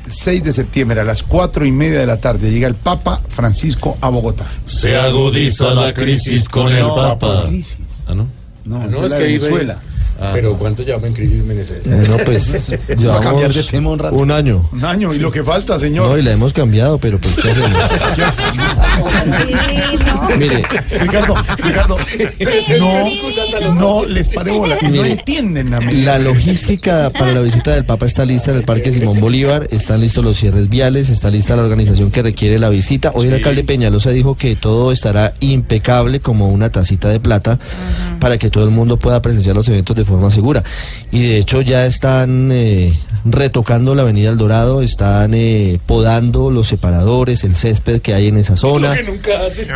6 de septiembre a las 4 y media de la tarde llega el Papa Francisco a Bogotá. Se agudiza la crisis con el Papa. Ah, no. No, no, es que iba- Venezuela. Pero ¿cuánto llevamos en crisis en Venezuela? No, pues Va a llevamos cambiar de tema un rato. un año. Un año, y lo que falta, señor. No, y la hemos cambiado, pero pues ¿qué hacemos? Mire, Ricardo, Ricardo, no, no les pare bola, no Mire, entienden a mí. La logística para la visita del Papa está lista en el Parque Simón Bolívar, están listos los cierres viales, está lista la organización que requiere la visita. Hoy el alcalde Peñalosa dijo que todo estará impecable como una tacita de plata para que todo el mundo pueda presenciar los eventos de forma segura. Y de hecho ya están eh, retocando la Avenida El Dorado, están eh, podando los separadores, el césped que hay en esa zona.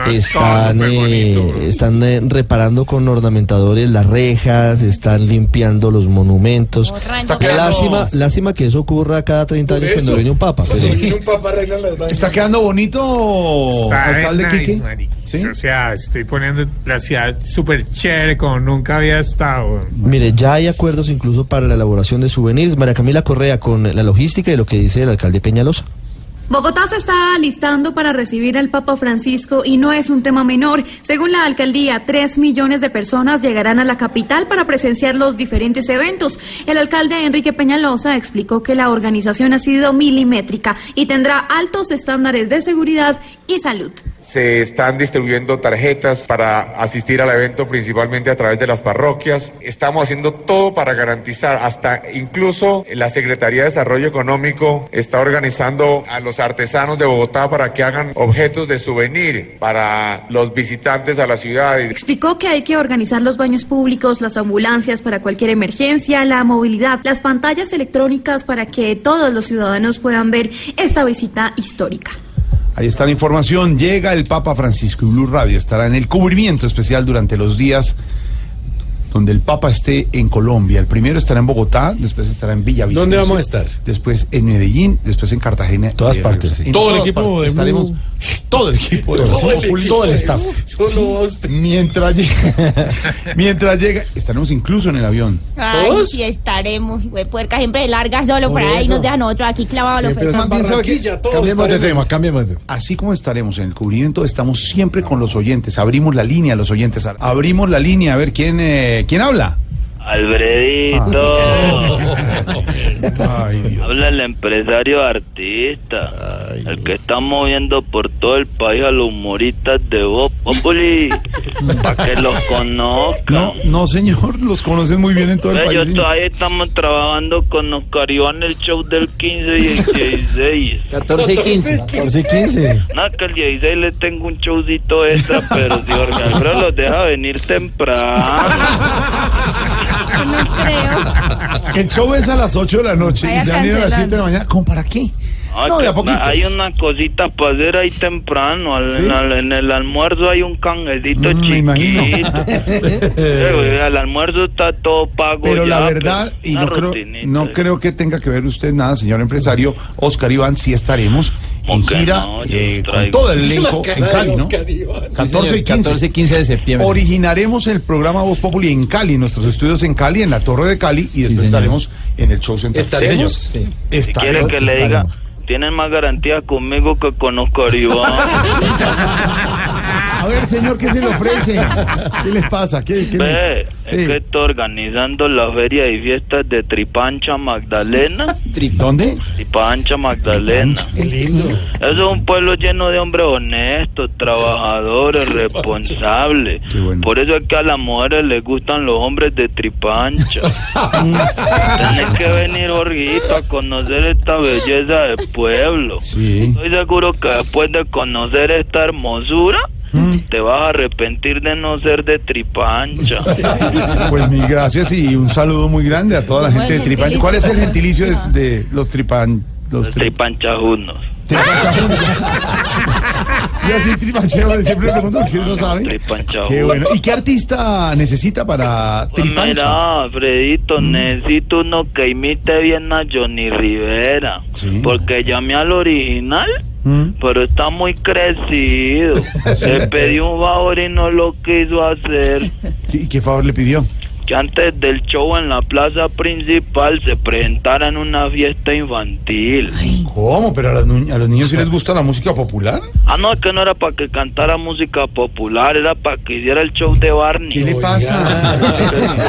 Están, eh, están eh, reparando con ornamentadores las rejas, están limpiando los monumentos. Está Qué quedando- lástima, lástima que eso ocurra cada 30 años cuando viene un papa. pero- un arreglan las vainas. ¿Está quedando bonito, Está alcalde nice. ¿Sí? O sea, estoy poniendo la ciudad súper chévere como nunca había estado. Mire, ya hay acuerdos incluso para la elaboración de souvenirs. María Camila Con la logística y lo que dice el alcalde Peñalosa. Bogotá se está alistando para recibir al Papa Francisco y no es un tema menor. Según la alcaldía, tres millones de personas llegarán a la capital para presenciar los diferentes eventos. El alcalde Enrique Peñalosa explicó que la organización ha sido milimétrica y tendrá altos estándares de seguridad y salud. Se están distribuyendo tarjetas para asistir al evento principalmente a través de las parroquias. Estamos haciendo todo para garantizar, hasta incluso la Secretaría de Desarrollo Económico está organizando a los artesanos de Bogotá para que hagan objetos de souvenir para los visitantes a la ciudad. Explicó que hay que organizar los baños públicos, las ambulancias para cualquier emergencia, la movilidad, las pantallas electrónicas para que todos los ciudadanos puedan ver esta visita histórica. Ahí está la información. Llega el Papa Francisco y Blue Radio estará en el cubrimiento especial durante los días donde el Papa esté en Colombia. El primero estará en Bogotá, después estará en Villavicencio. ¿Dónde vamos a estar? Después en Medellín, después en Cartagena. Todas Eh, partes, sí. en Todo el equipo de Estaremos todo el equipo de Todo el equipo todo el staff. Blue. Sí, mientras llega, mientras llega, estaremos incluso en el avión. Ay, sí estaremos, güey, puerca siempre de larga solo por Por ahí nos dejan otro aquí clavado a los Siempre feos. están Barranquilla, todos Cambiemos de tema, cambiemos de Así como estaremos en el cubrimiento, estamos siempre con los oyentes. Abrimos la línea a los oyentes. Abrimos la línea a ver quién, eh, quién habla. Alfredito. Ay, Dios. Habla el empresario artista. el que está moviendo por todo el país a los humoristas de Voz Populi. para que los conozcan. No, no, señor, los conocen muy bien en todo el Ve, país. yo señor. todavía estamos trabajando con Oscar Iván el show del 15 y el 16. 14 y 15. 14 y 15. No, que el 16 le tengo un showcito extra, pero si Jorge Alfredo los deja venir temprano. No creo. El show es a las 8 de la noche Vaya y se han ido a las cancelando. 7 de la mañana. ¿Cómo para qué? Ah, No, de que a poquito. Hay unas cositas para hacer ahí temprano. al- ¿Sí? en, al- en el almuerzo hay un canjecito Mm, me imagino. chiquito. Eh, el almuerzo está todo pago. Pero la ya, verdad, pero y una no creo, no creo que tenga que ver usted nada, señor empresario, Oscar Iván, sí estaremos en gira no? Eh, con todo el elenco en Cali, ¿no? Oscar Iván. 14 y 15. 14 y 15 de septiembre. Originaremos el programa Voz Populi en Cali, nuestros estudios en Cali, en la Torre de Cali, y después estaremos en el show central. ¿Estaremos? Sí, Estaremos. que le diga, tienen más garantía conmigo que con Oscar Iván. A ver, señor, ¿qué se le ofrece? ¿Qué les pasa? ¿Qué, qué Ve, es Sí. que estoy organizando la feria y fiestas de Tripancha Magdalena. ¿Dónde? Tripancha Magdalena. lindo. Eso es un pueblo lleno de hombres honestos, trabajadores, responsables. Por eso es que a las mujeres les gustan los hombres de tripancha. Tenés que venir, Jorgito, a conocer esta belleza del pueblo. Estoy seguro que después de conocer esta hermosura, te vas a arrepentir de no ser de tripancha. Pues mil gracias y un saludo muy grande a toda la gente de Buen Tripan. ¿Cuál es el gentilicio de, de los Tripan? Los tri- Tripanchajunos. Yo así tripancheo, siempre pregunto porque no sabe. Tripanchajunos. Qué bueno. ¿Y qué artista necesita para Pues Tripancha? mira, Alfredito, necesito uno que imite bien a Johnny Rivera. Porque llamé al original, Mm. pero está muy crecido. Le pedí un favor y no lo quiso hacer. ¿Y qué favor le pidió? Que antes del show en la plaza principal se presentara en una fiesta infantil. ¿Cómo? ¿Pero a, nu- a los niños sí les gusta la música popular? Ah, no, es que no era para que cantara música popular, era para que hiciera el show de Barney. ¿Qué le pasa?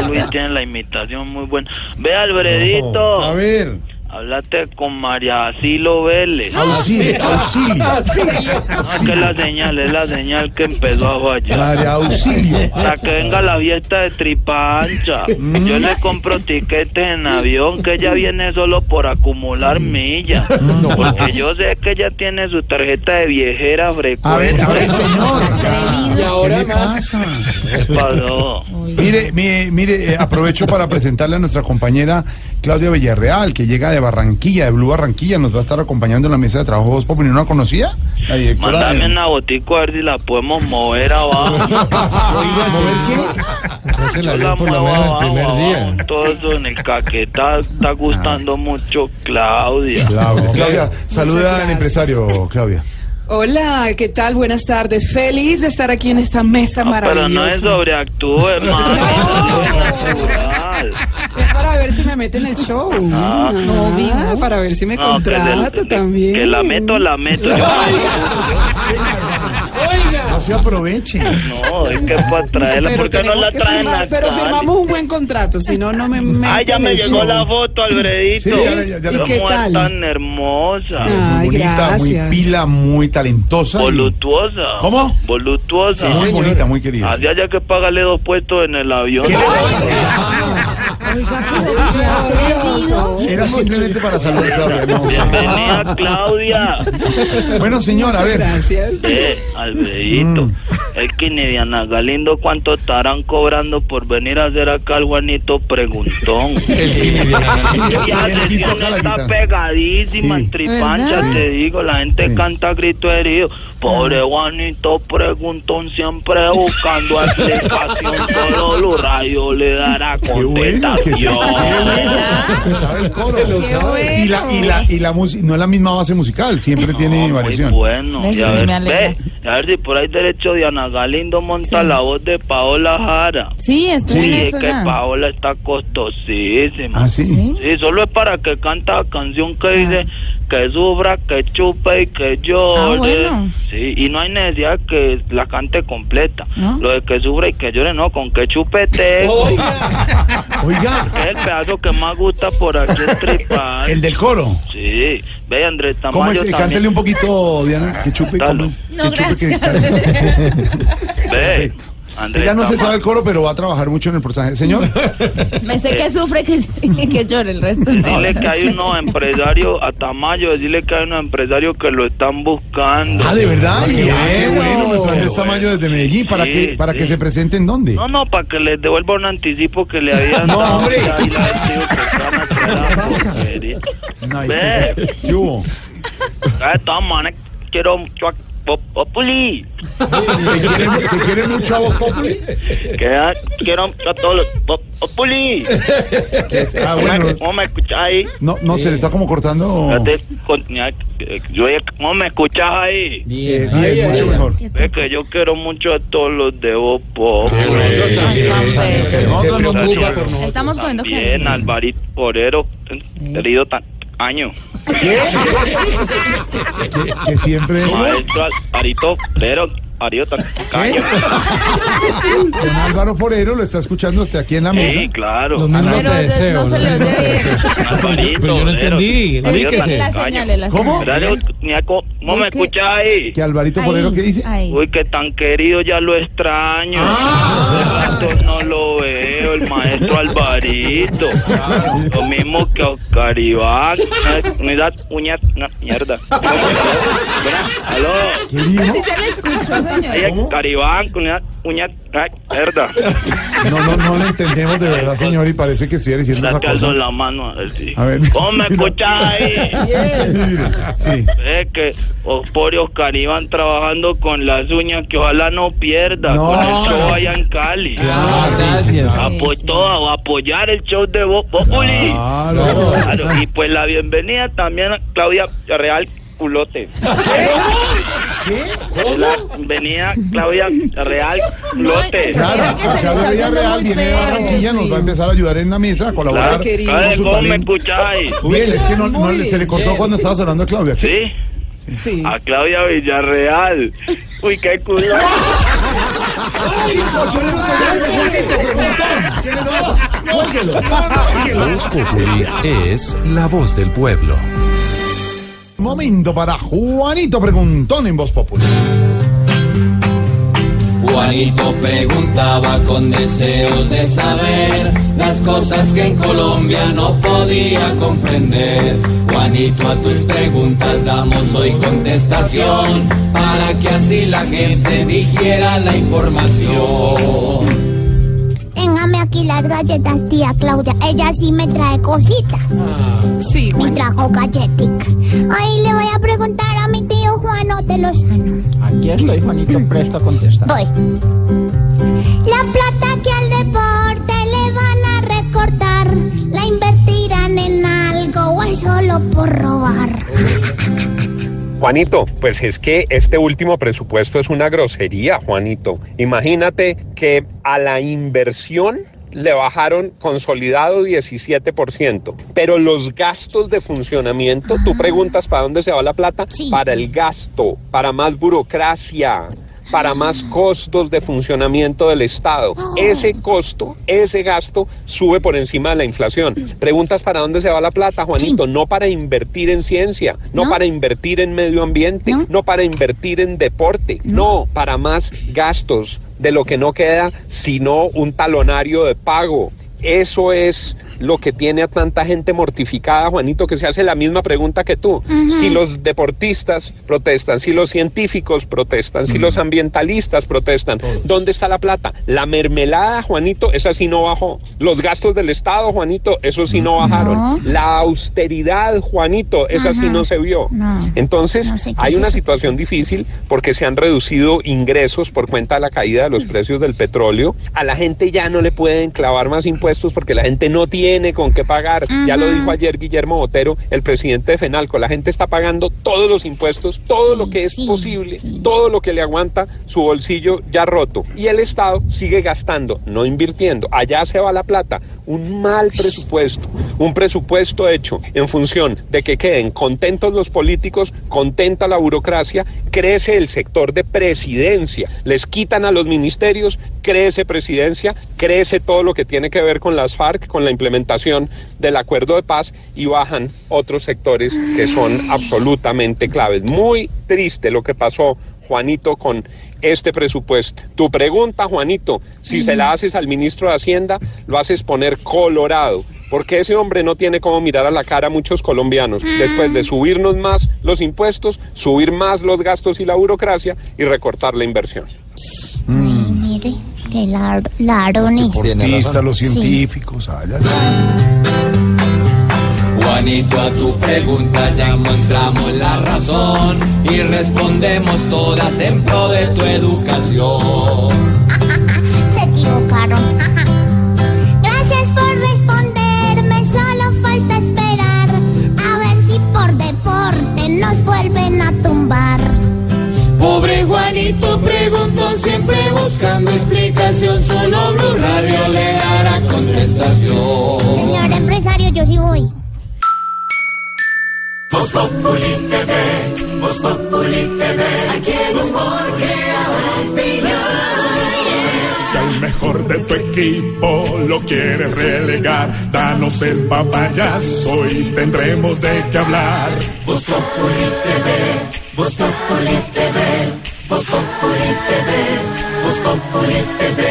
Luis tiene la imitación muy buena. Ve, Alfredito. A ver. Háblate con María Asilo Vélez. Auxilio, auxilio. Ah, que la señal es la señal que empezó a fallar. María Auxilio. Para que venga la fiesta de Tripancha. Yo le compro tiquetes en avión, que ella viene solo por acumular millas. Porque yo sé que ella tiene su tarjeta de viejera frecuente. A ver, a ver, señor. ¿Y ahora más? ¿Qué pasó? Mire, mire, mire, eh, aprovecho para presentarle a nuestra compañera Claudia Villarreal, que llega de Barranquilla, de Blue Barranquilla, nos va a estar acompañando en la mesa de trabajo Voz Populi. ¿No la conocía? La directora Mándame de... una botica a ver si la podemos mover abajo. Creo que la la por lo muevo menos el primer abajo. día. Todo eso en el caquetá está gustando mucho Claudia. Claudia, Claudia, saluda al empresario, Claudia. Hola, ¿qué tal? Buenas tardes. Feliz de estar aquí en esta mesa Pero no es maravillosa. sobreactúe, hermano. Es para ver ver si me mete en el show. Ah. No, mija, para ver si me No, que contrata del- también. Que la meto, la meto. Yo- No se aproveche. no, es que para traerla, Pero ¿por qué no la que traen firmar- a Pero firmamos un buen contrato, si no, no me meto Ay, ya me llegó show. la foto, Alfredito. Sí, ya le- ya le- ¿Y qué ¿Cómo es tal? tan hermosa? Ay, muy bonita, gracias. muy pila, muy talentosa. y- Voluptuosa. ¿Cómo? Voluptuosa. muy bonita, muy querida. Así haya que pagarle dos puestos en el avión. ¿Qué le. Era simplemente para saludar a Claudia. no, Bienvenida, Claudia. Bueno, señor, a ver. Gracias. Eh, Alfredito. Mm. Es que ni Diana Galindo cuánto estarán cobrando por venir a hacer acá el Juanito Preguntón. Y la El sesión acá la está guitarra. pegadísima, Sí. en tripancha, te digo, la gente Sí. canta a grito herido. Pobre Juanito Preguntón, siempre buscando explicación, solo Blue Radio le dará Qué bueno que se, contestación. se sabe el coro. Se lo sabe. Y la, y la, y la música, no es la misma base musical, siempre tiene No, variación. bueno. Y a ver, ve, a ver si por ahí derecho Galindo monta la voz de Paola Jara. Sí, estoy Sí, en es eso que ya. Paola está costosísima. Ah, sí. Sí, solo es para que canta la canción que dice que sufra, que chupe y que llore. Ah, bueno. Sí, y no hay necesidad que la cante completa. ¿No? Lo de que sufra y que llore, no, con que chupete. Oiga, Es el pedazo que más gusta por aquí en Tripal. el del coro. Sí, ve Andrés Tamayo ¿Cómo es? también. Cántele un poquito, Diana, que chupe. No, que chupe, que- Ve, Andrés Ella no se sabe el coro, pero va a trabajar mucho en el personaje. Señor, Me sé que sufre que, que llore el resto. no. Dile que hay unos empresarios a Tamayo, decirle que hay unos empresarios que lo están buscando. ah, de verdad, qué bueno, nuestro Andrés bueno. Tamayo desde Medellín, ¿para Sí, que para sí. que se presente en dónde? No, no, para que les devuelva un anticipo que le habían No, dado. hombre. ya, y le habían dicho que estaban esperando, porquería. No, Ve. que- ¿Qué hubo? De todas maneras, quiero mucho a Pop- Populi. ¿Te quiere, te quiere mucho a vos, Populi? Que, quiero a todos los Pop- Populi. Ah, ¿Cómo bueno. me- ¿Cómo me escuchas ahí? No, no, se le está como cortando. Eh, yo- ¿Cómo me escuchas ahí? Bien, bien, mucho mejor. Es que yo quiero mucho a todos los de Voz Pop. Nosotros no ocupa por Estamos comiendo Bien. Alvarito Porero, querido tan año. Que, que siempre. Maestro Alvarito Porero, Arido tan caño. Don Álvaro Forero lo está escuchando hasta aquí en la mesa. Sí, claro. Pero de- no se le oye bien. Pero yo no entendí. Explíquese. ¿Cómo? ¿Cómo me Es que- escuchas ahí? Que Alvarito Forero, ¿qué dice? Ahí. Uy, que tan querido, ya lo extraño. Ah. No lo el maestro Alvarito. Lo mismo que Oscar Iván. Unidad, uña, no, mierda. Aló. ¿Qué dijo? Así se le escuchó, señor. Oscar Iván, unidad, uña, ay, mierda. No, no, no lo entendemos de verdad, señor, y parece que estuviera diciendo calzo cosa. la mano. A ver, sí. A ver. ¿Cómo ahí? Sí. Es que Ospor y Oscar Iván trabajando con las uñas que ojalá no pierda No. con el show allá en Cali. Ah, gracias. Apo- todo, apoyar el show de Bo- Populi. Claro. Claro, Y pues la bienvenida también a Claudia Real Culote. La bienvenida Claudia Real Culote. Claro, que se le Claudia está muy viene de. Barranquilla, nos va a empezar a ayudar en la mesa, a colaborar Claro, querido. con su ¿Cómo me escucháis? Bien, es que no, se le cortó bien. cuando estabas hablando de Claudia. ¿Qué? ¿Sí? Sí. A Claudia Villarreal. Uy, qué culo. Voz Populi es la voz del pueblo. Momento para Juanito Preguntón en Voz Popular. Juanito preguntaba con deseos de saber las cosas que en Colombia no podía comprender. Juanito, a tus preguntas damos hoy contestación para que así la gente dijera la información. Téngame aquí las galletas, tía Claudia. Ella sí me trae cositas. Sí, Me trajo galletitas. Ahí le voy a preguntar a mi tío Juan de Lozano. Aquí estoy, Juanito, presto a contestar. Voy. La plata que al deporte le van a recortar, ¿la invertirán en algo o es solo por robar? Juanito, pues es que este último presupuesto es una grosería, Juanito. Imagínate que a la inversión le bajaron consolidado 17%, pero los gastos de funcionamiento, tú preguntas para dónde se va la plata, para el gasto, para más burocracia, para más costos de funcionamiento del Estado. Ese costo, ese gasto sube por encima de la inflación. Preguntas para dónde se va la plata, Juanito, no para invertir en ciencia, no, para invertir en medio ambiente, no, para invertir en deporte, no, para más gastos de lo que no queda sino un talonario de pago. Eso es lo que tiene a tanta gente mortificada, Juanito, que se hace la misma pregunta que tú. Si los deportistas protestan, si los científicos protestan, si los ambientalistas protestan, ¿dónde está la plata? La mermelada, Juanito, esa sí no bajó. Los gastos del Estado, Juanito, eso sí no bajaron. La austeridad, Juanito, esa sí no se vio. Entonces, hay una situación difícil porque se han reducido ingresos por cuenta de la caída de los precios del petróleo. A la gente ya no le pueden clavar más impuestos porque la gente no tiene con qué pagar. Ya lo dijo ayer Guillermo Botero, el presidente de FENALCO. La gente está pagando todos los impuestos, todo lo que es posible, todo lo que le aguanta su bolsillo ya roto. Y el Estado sigue gastando, no invirtiendo. Allá se va la plata. Un mal presupuesto, un presupuesto hecho en función de que queden contentos los políticos, contenta la burocracia, crece el sector de presidencia, les quitan a los ministerios, crece presidencia, crece todo lo que tiene que ver con las FARC, con la implementación del acuerdo de paz y bajan otros sectores que son absolutamente claves. Muy triste lo que pasó, Juanito, con este presupuesto. Tu pregunta, Juanito, si se la haces al ministro de Hacienda, lo haces poner colorado, porque ese hombre no tiene cómo mirar a la cara a muchos colombianos después de subirnos más los impuestos, subir más los gastos y la burocracia y recortar la inversión. Que la, larones. Deportistas, los Sí. científicos. ay. Juanito, a tu pregunta ya mostramos la razón y respondemos todas en pro de tu educación. Se equivocaron. Juanito preguntó siempre buscando explicación, solo Blue Radio le dará contestación. Señor empresario, yo sí voy. Voz Populi TV, Voz Populi TV, aquí en Si al mejor de tu equipo lo quieres relegar, danos el papayazo y tendremos de qué hablar. Voz Populi TV, Voz Populi TV, Voz Populi TV, Voz Populi TV.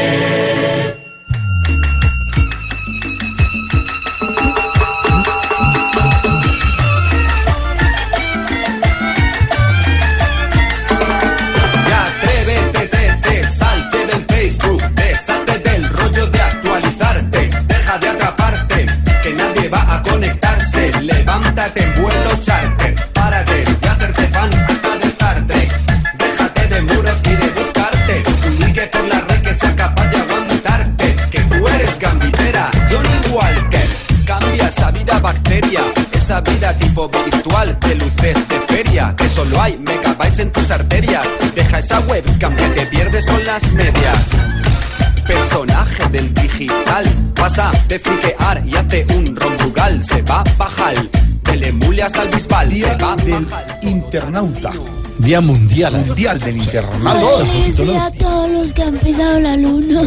Ya atrévete, te, te, salte del Facebook, deshazte del rollo de actualizarte, deja de atraparte, que nadie va a conectarse, levántate en vuelo esa vida tipo virtual de luces de feria, que solo hay megabytes en tus arterias, deja esa webcam que te pierdes con las medias. Personaje del digital, pasa de friquear y hace un rondugal, se va bajar, del emule hasta el bisbal, se Día va del internauta. Día mundial. Mundial del internauta. Feliz día a todos los que han pisado la luna.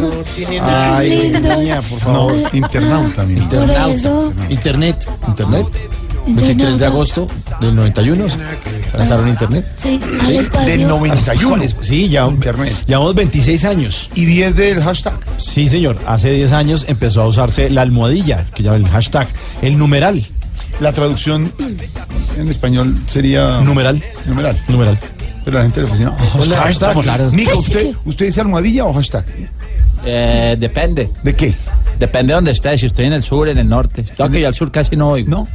Ay, niña, por favor. internauta, mi niña. Por eso. Internet. Internet. 23 de agosto del 91. Se lanzaron Internet. Sí, al espacio. Del 91. Sí, ya Internet. Llevamos 26 años. ¿Y 10 del hashtag? Sí, señor. Hace 10 años empezó a usarse la almohadilla, que llama el hashtag, el numeral. La traducción en español sería... Numeral. Numeral. Numeral. Pero la gente le fascina. Hashtag, claro. Mica, ¿usted, ¿usted dice almohadilla o hashtag? Eh, depende. ¿De qué? Depende de dónde esté, si estoy en el sur, en el norte. Yo que yo al sur casi no oigo. No,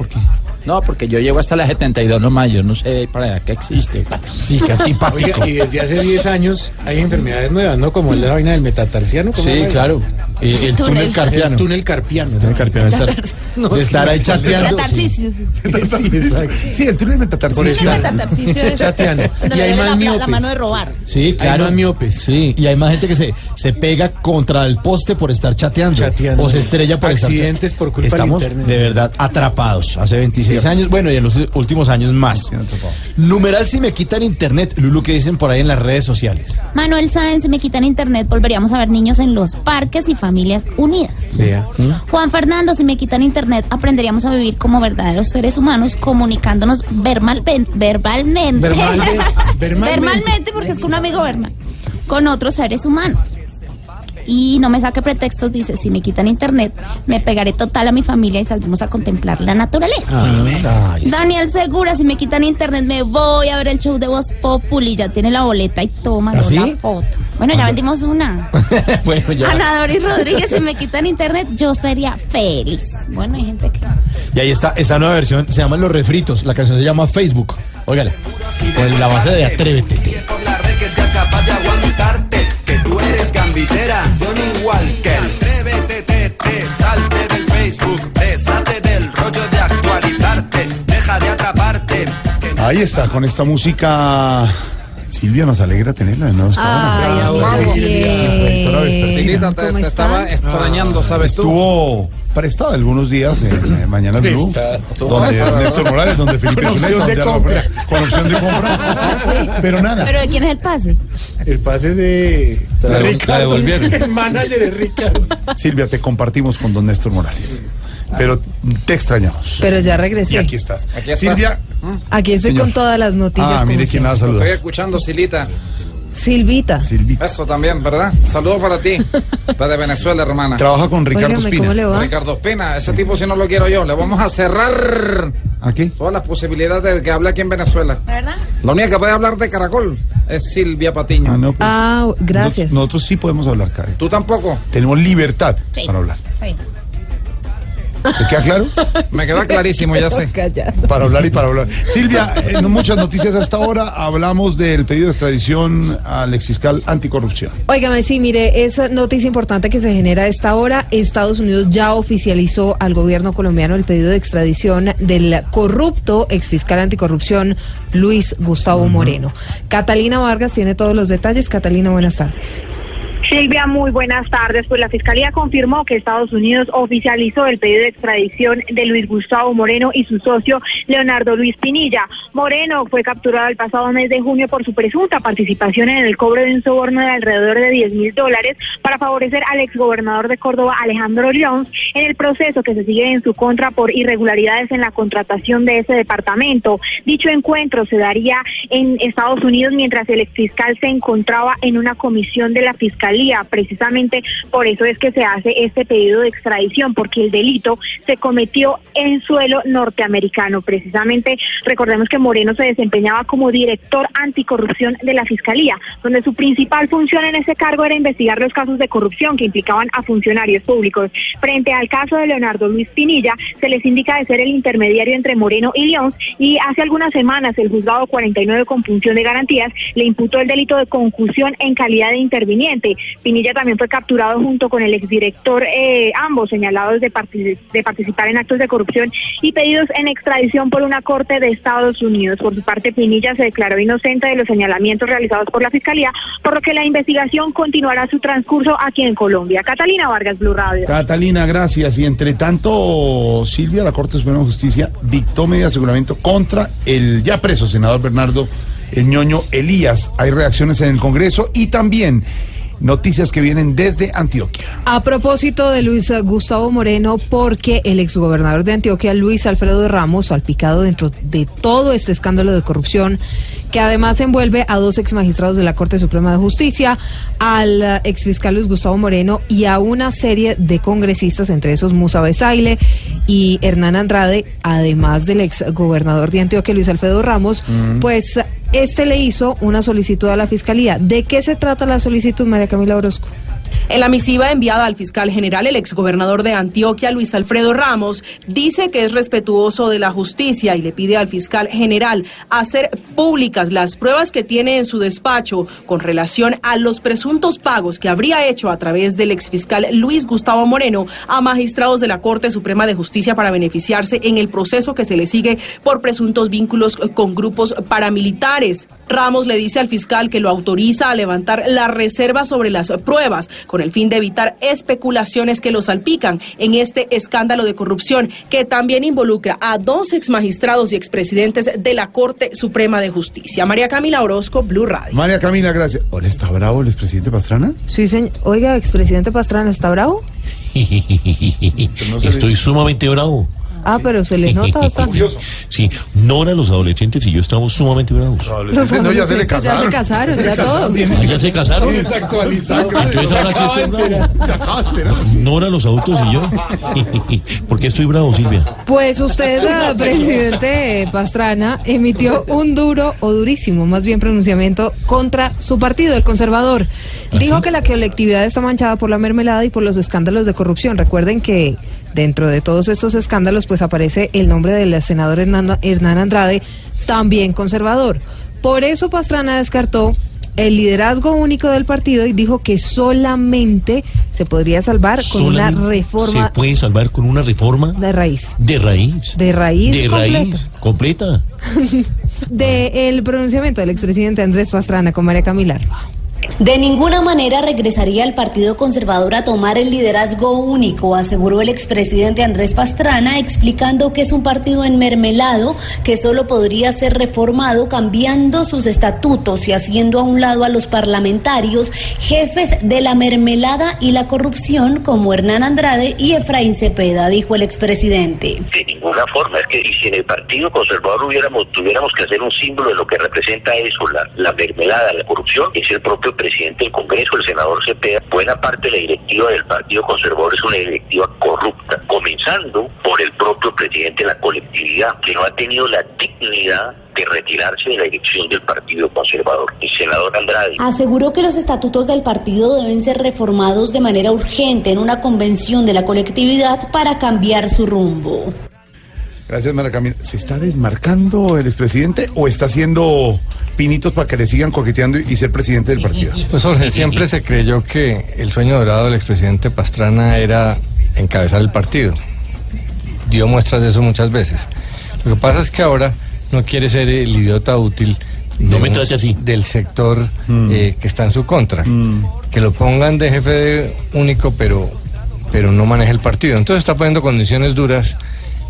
¿por qué? No, porque yo llego hasta la 72 nomás, yo no sé para allá qué existe. Sí, qué antipático. Oiga, y desde hace 10 años hay enfermedades nuevas, ¿no? Como la vaina del metatarsiano. ¿cómo Sí, se llama? claro. Eh, el túnel, Túnel. carpiano. El túnel carpiano. El túnel carpiano. de estar, No, de estar ahí chateando. Metatarsicio, sí. Sí, exacto. Sí, el túnel metatarsicio. Sí, metatarsicio es- Chateando. Y hay más la, la miopes. mano de robar. Sí, claro. más miopes. Sí, y hay más gente que se, se pega contra el poste por estar chateando. Chateando. O se estrella por Accidentes estar por culpa del Estamos de verdad atrapados. Hace 26 años, bueno, y en los últimos años más. Numeral si me quitan internet, Lulu, que dicen por ahí en las redes sociales. Manuel Sáenz, si me quitan internet, volveríamos a ver niños en los parques y familias unidas. Vea. Juan Fernando, si me quitan internet, aprenderíamos a vivir como verdaderos seres humanos, comunicándonos ven- verbalmente. Verbalmente, porque es con un amigo vermal. Con otros seres humanos. Y no me saque pretextos, dice, si me quitan internet, me pegaré total a mi familia y saldremos a contemplar la naturaleza. Ah, Ay, Daniel Segura, si me quitan internet, me voy a ver el show de Voz Populi. Ya tiene la boleta y toma ¿Ah, sí? la foto. Bueno, ya vendimos una. bueno, ya. Ana Doris Rodríguez, si me quitan internet, yo sería feliz. Bueno, hay gente que. Y ahí está esta nueva versión, se llaman Los Refritos. La canción se llama Facebook. Óigale. Con la base de Atrévete. Gambitera, Johnny Walker. Atrévete, te, te, salte del Facebook. Deshate del rollo de actualizarte. Deja de atraparte. Ahí está, con esta música. Silvia, nos alegra tenerla de nuevo. Ay. Silvia, te, ¿Cómo te estaba extrañando, ¿sabes tú? Estuvo prestado algunos días en eh, Mañana Blue, Prestado. donde Néstor Morales, donde Felipe Con opción de donde Ana compra. Con opción de compra. Sí. Pero nada. ¿Pero de quién es el pase? El pase de, La de la Ricardo. El manager es Ricardo. Silvia, te compartimos con don Néstor Morales. Pero te extrañamos. Pero ya Y regresé. aquí estás. Aquí está. Silvia. Aquí estoy Señor. con todas las noticias. Ah, mire quién la siempre. Estoy escuchando, Silita. Silvita. Silvita. Eso también, ¿verdad? Saludos para ti. La de Venezuela, hermana. Trabaja con Ricardo Óigame, ¿cómo le Espina. va? Ricardo Espina, ese tipo si no lo quiero yo, le vamos a cerrar ¿Aquí? todas las posibilidades de que hable aquí en Venezuela. ¿Verdad? La única que puede hablar de Caracol es Silvia Patiño. Ah, no, pues, Ah, gracias. nos- nosotros sí podemos hablar, Karen. ¿Tú tampoco? Tenemos libertad Sí. para hablar. Sí. ¿Te queda claro? Me queda clarísimo, ya sé. Callado. Para hablar y para hablar. Silvia, en muchas noticias hasta ahora hablamos del pedido de extradición al exfiscal anticorrupción. Óigame, sí, mire, esa noticia importante que se genera a esta hora, Estados Unidos ya oficializó al gobierno colombiano el pedido de extradición del corrupto exfiscal anticorrupción Luis Gustavo Moreno. Catalina Vargas tiene todos los detalles. Catalina, buenas tardes. Silvia, muy buenas tardes. Pues la Fiscalía confirmó que Estados Unidos oficializó el pedido de extradición de Luis Gustavo Moreno y su socio Leonardo Luis Pinilla. Moreno fue capturado el pasado mes de junio por su presunta participación en el cobro de un soborno de alrededor de 10 mil dólares para favorecer al exgobernador de Córdoba, Alejandro León, en el proceso que se sigue en su contra por irregularidades en la contratación de ese departamento. Dicho encuentro se daría en Estados Unidos mientras el exfiscal se encontraba en una comisión de la Fiscalía. Precisamente por eso es que se hace este pedido de extradición, porque el delito se cometió en suelo norteamericano. Precisamente recordemos que Moreno se desempeñaba como director anticorrupción de la Fiscalía, donde su principal función en ese cargo era investigar los casos de corrupción que implicaban a funcionarios públicos. Frente al caso de Leonardo Luis Pinilla, se les indica de ser el intermediario entre Moreno y León y hace algunas semanas el juzgado 49 con función de garantías le imputó el delito de concusión en calidad de interviniente. Pinilla también fue capturado junto con el exdirector, eh, ambos señalados de, de participar en actos de corrupción y pedidos en extradición por una corte de Estados Unidos. Por su parte, Pinilla se declaró inocente de los señalamientos realizados por la Fiscalía, por lo que la investigación continuará su transcurso aquí en Colombia. Catalina Vargas, Blue Radio. Catalina, gracias. Y entre tanto, Silvia, la Corte Suprema de Justicia dictó medio de aseguramiento contra el ya preso senador Bernardo El ñoño Elías. Hay reacciones en el Congreso y también noticias que vienen desde Antioquia. A propósito de Luis Gustavo Moreno, porque el exgobernador de Antioquia, Luis Alfredo Ramos, salpicado dentro de todo este escándalo de corrupción, que además envuelve a dos exmagistrados de la Corte Suprema de Justicia, al eh, exfiscal Luis Gustavo Moreno y a una serie de congresistas, entre esos Musa Besaile y Hernán Andrade, además del exgobernador de Antioquia, Luis Alfredo Ramos, pues este le hizo una solicitud a la Fiscalía. ¿De qué se trata la solicitud, María Camila Orozco? En la misiva enviada al fiscal general, el exgobernador de Antioquia, Luis Alfredo Ramos, dice que es respetuoso de la justicia y le pide al fiscal general hacer públicas las pruebas que tiene en su despacho con relación a los presuntos pagos que habría hecho a través del exfiscal Luis Gustavo Moreno a magistrados de la Corte Suprema de Justicia para beneficiarse en el proceso que se le sigue por presuntos vínculos con grupos paramilitares. Ramos le dice al fiscal que lo autoriza a levantar la reserva sobre las pruebas con el fin de evitar especulaciones que lo salpican en este escándalo de corrupción que también involucra a dos exmagistrados y expresidentes de la Corte Suprema de Justicia. María Camila Orozco, Blue Radio. María Camila, gracias. Hola, ¿está bravo el expresidente Pastrana? Sí, señor. Oiga, expresidente Pastrana, ¿está bravo? Estoy sumamente bravo. Ah, pero se le nota bastante. Sí, Nora, los adolescentes y yo estamos sumamente bravos. Los no, ya se le adolescentes ya se casaron, ya todo. Ah, ¿Ya se casaron? Desactualizado. Entonces ahora sí estoy bravo. Nora, los adultos y yo. ¿Por qué estoy bravo, Silvia? Pues usted, eh, presidente Pastrana, emitió un duro o durísimo, más bien pronunciamiento, contra su partido, el conservador. Dijo que la colectividad está manchada por la mermelada y por los escándalos de corrupción. Recuerden que dentro de todos estos escándalos, pues aparece el nombre del senador Hernán, Hernán Andrade, también conservador. Por eso Pastrana descartó el liderazgo único del partido y dijo que solamente se podría salvar con una reforma ¿Se puede salvar con una reforma? de raíz. De raíz. De raíz. De completa. raíz. Completa. De el pronunciamiento del expresidente Andrés Pastrana con María Camilar. De ninguna manera regresaría el Partido Conservador a tomar el liderazgo único, aseguró el expresidente Andrés Pastrana, explicando que es un partido enmermelado que solo podría ser reformado cambiando sus estatutos y haciendo a un lado a los parlamentarios, jefes de la mermelada y la corrupción como Hernán Andrade y Efraín Cepeda, dijo el expresidente. De ninguna forma, es que si en el Partido Conservador hubiéramos, tuviéramos que hacer un símbolo de lo que representa eso, la, la mermelada, la corrupción, es el propio presidente del Congreso, el senador Cepeda. Buena parte de la directiva del Partido Conservador es una directiva corrupta, comenzando por el propio presidente de la colectividad, que no ha tenido la dignidad de retirarse de la dirección del Partido Conservador. El senador Andrade. Aseguró que los estatutos del partido deben ser reformados de manera urgente en una convención de la colectividad para cambiar su rumbo. Gracias, María Camila. ¿Se está desmarcando el expresidente o está haciendo pinitos para que le sigan coqueteando y ser presidente del partido? Pues Jorge, siempre se creyó que el sueño dorado del expresidente Pastrana era encabezar el partido. Dio muestras de eso muchas veces. Lo que pasa es que ahora no quiere ser el idiota útil No me un- trate así. del sector eh, que está en su contra. Que lo pongan de jefe de único, pero, pero no maneja el partido. Entonces está poniendo condiciones duras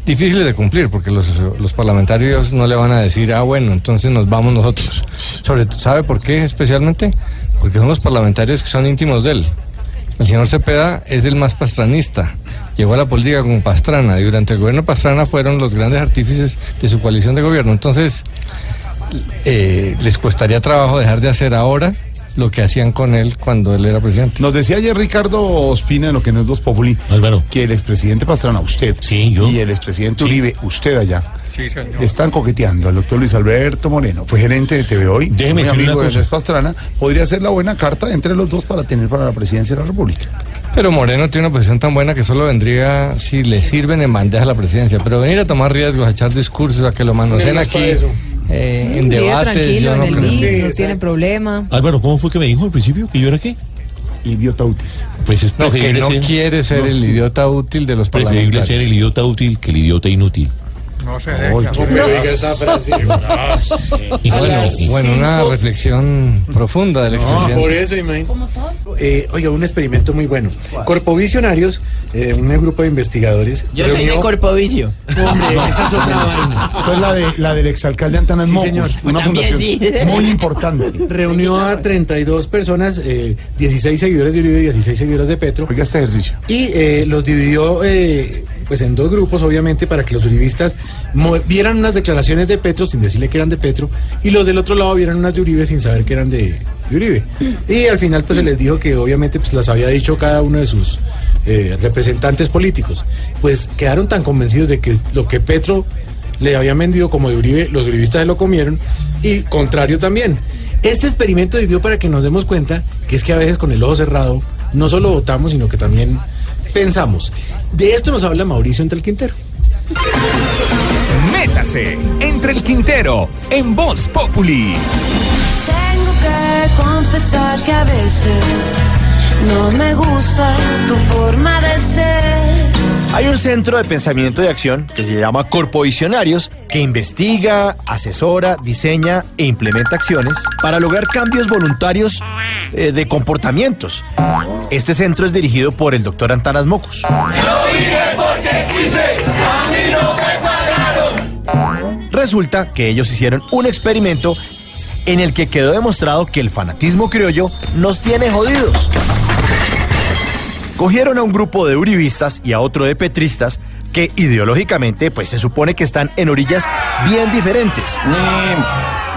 difíciles de cumplir porque los, los parlamentarios no le van a decir, ah, bueno, entonces nos vamos nosotros. Sobre, ¿Sabe por qué especialmente? Porque son los parlamentarios que son íntimos de él. El señor Cepeda es el más pastranista. Llegó a la política como Pastrana y durante el gobierno Pastrana fueron los grandes artífices de su coalición de gobierno. Entonces, eh, les costaría trabajo dejar de hacer ahora lo que hacían con él cuando él era presidente. Nos decía ayer Ricardo Ospina, en lo que no es Voz Populi, que el expresidente Pastrana, usted, y el expresidente Sí. Uribe, usted allá, Sí, señor. están coqueteando al doctor Luis Alberto Moreno, fue gerente de TV Hoy, Déjeme muy decirle amigo una de cosa. Andrés Pastrana, podría ser la buena carta entre los dos para tener para la presidencia de la República. Pero Moreno tiene una posición tan buena que solo vendría si le sirven en bandeja a la presidencia. Pero venir a tomar riesgos, a echar discursos, a que lo manoseen aquí eh, en debates, tranquilo yo en no el creo. BID, no tiene problema. Álvaro, ¿cómo fue que me dijo al principio que yo era qué? Idiota útil. Pues es No, que preferible no ser, quiere ser no, el sí. idiota útil de los preferible parlamentarios. ser el idiota útil que el idiota inútil. No se Oye, deja. No me diga esa frase. Y Bueno, bueno, una reflexión profunda del Ah, expresidente. por eso, imagínate. Eh, oiga, un experimento muy bueno. Corpovisionarios, eh, un grupo de investigadores. Yo soy de Corpovicio. Hombre, esa es otra vaina. Pues la, de, la del exalcalde Antanas Sí, señor. una También fundación sí. muy importante. Reunió a 32 personas, eh, 16 seguidores de Uribe y 16 seguidores de Petro. Oiga este ejercicio. Y eh, los dividió eh, pues en dos grupos, obviamente, para que los uribistas vieran unas declaraciones de Petro sin decirle que eran de Petro, y los del otro lado vieran unas de Uribe sin saber que eran de, de Uribe. Y al final pues se les dijo que obviamente pues las había dicho cada uno de sus eh, representantes políticos. Pues quedaron tan convencidos de que lo que Petro le habían vendido como de Uribe, los uribistas se lo comieron, y contrario también. Este experimento sirvió para que nos demos cuenta que es que a veces con el ojo cerrado no solo votamos, sino que también pensamos. De esto nos habla Mauricio entre el Quintero. Métase entre el Quintero en Voz Populi. Tengo que confesar que a veces no me gusta tu forma de ser. Hay un centro de pensamiento y acción que se llama Corpovisionarios que investiga, asesora, diseña e implementa acciones para lograr cambios voluntarios eh, de comportamientos. Este centro es dirigido por el doctor Antanas Mocus. Resulta que ellos hicieron un experimento en el que quedó demostrado que el fanatismo criollo nos tiene jodidos. Cogieron a un grupo de uribistas y a otro de petristas que ideológicamente pues se supone que están en orillas bien diferentes.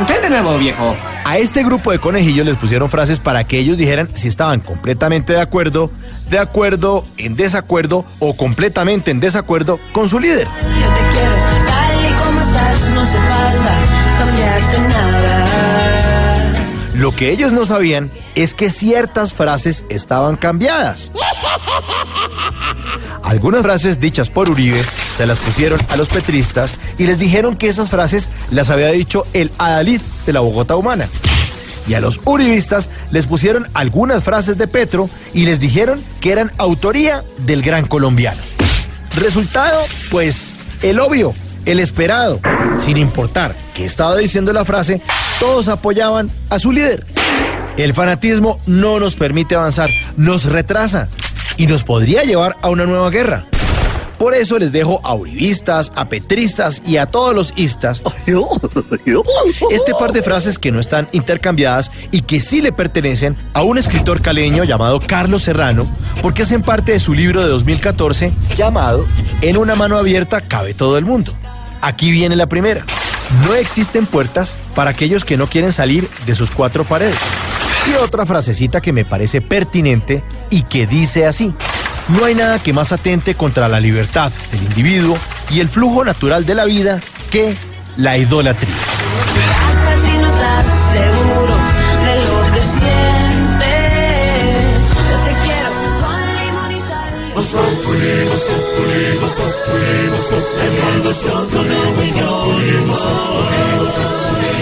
¿Qué de nuevo, viejo? A este grupo de conejillos les pusieron frases para que ellos dijeran si estaban completamente de acuerdo, de acuerdo, en desacuerdo o completamente en desacuerdo con su líder. Yo te quiero tal y como estás, no hace falta cambiarte nada. Lo que ellos no sabían es que ciertas frases estaban cambiadas. Algunas frases dichas por Uribe se las pusieron a los petristas y les dijeron que esas frases las había dicho el Adalid de la Bogotá humana. Y a los uribistas les pusieron algunas frases de Petro y les dijeron que eran autoría del gran colombiano. Resultado, pues, el obvio, el esperado. Sin importar qué estaba diciendo la frase, todos apoyaban a su líder. El fanatismo no nos permite avanzar, nos retrasa y nos podría llevar a una nueva guerra. Por eso les dejo a uribistas, a petristas y a todos los istas este par de frases que no están intercambiadas y que sí le pertenecen a un escritor caleño llamado Carlos Serrano, porque hacen parte de su libro de 2014 llamado En una mano abierta cabe todo el mundo. Aquí viene la primera. No existen puertas para aquellos que no quieren salir de sus cuatro paredes. Y otra frasecita que me parece pertinente y que dice así. No hay nada que más atente contra la libertad del individuo y el flujo natural de la vida que la idolatría.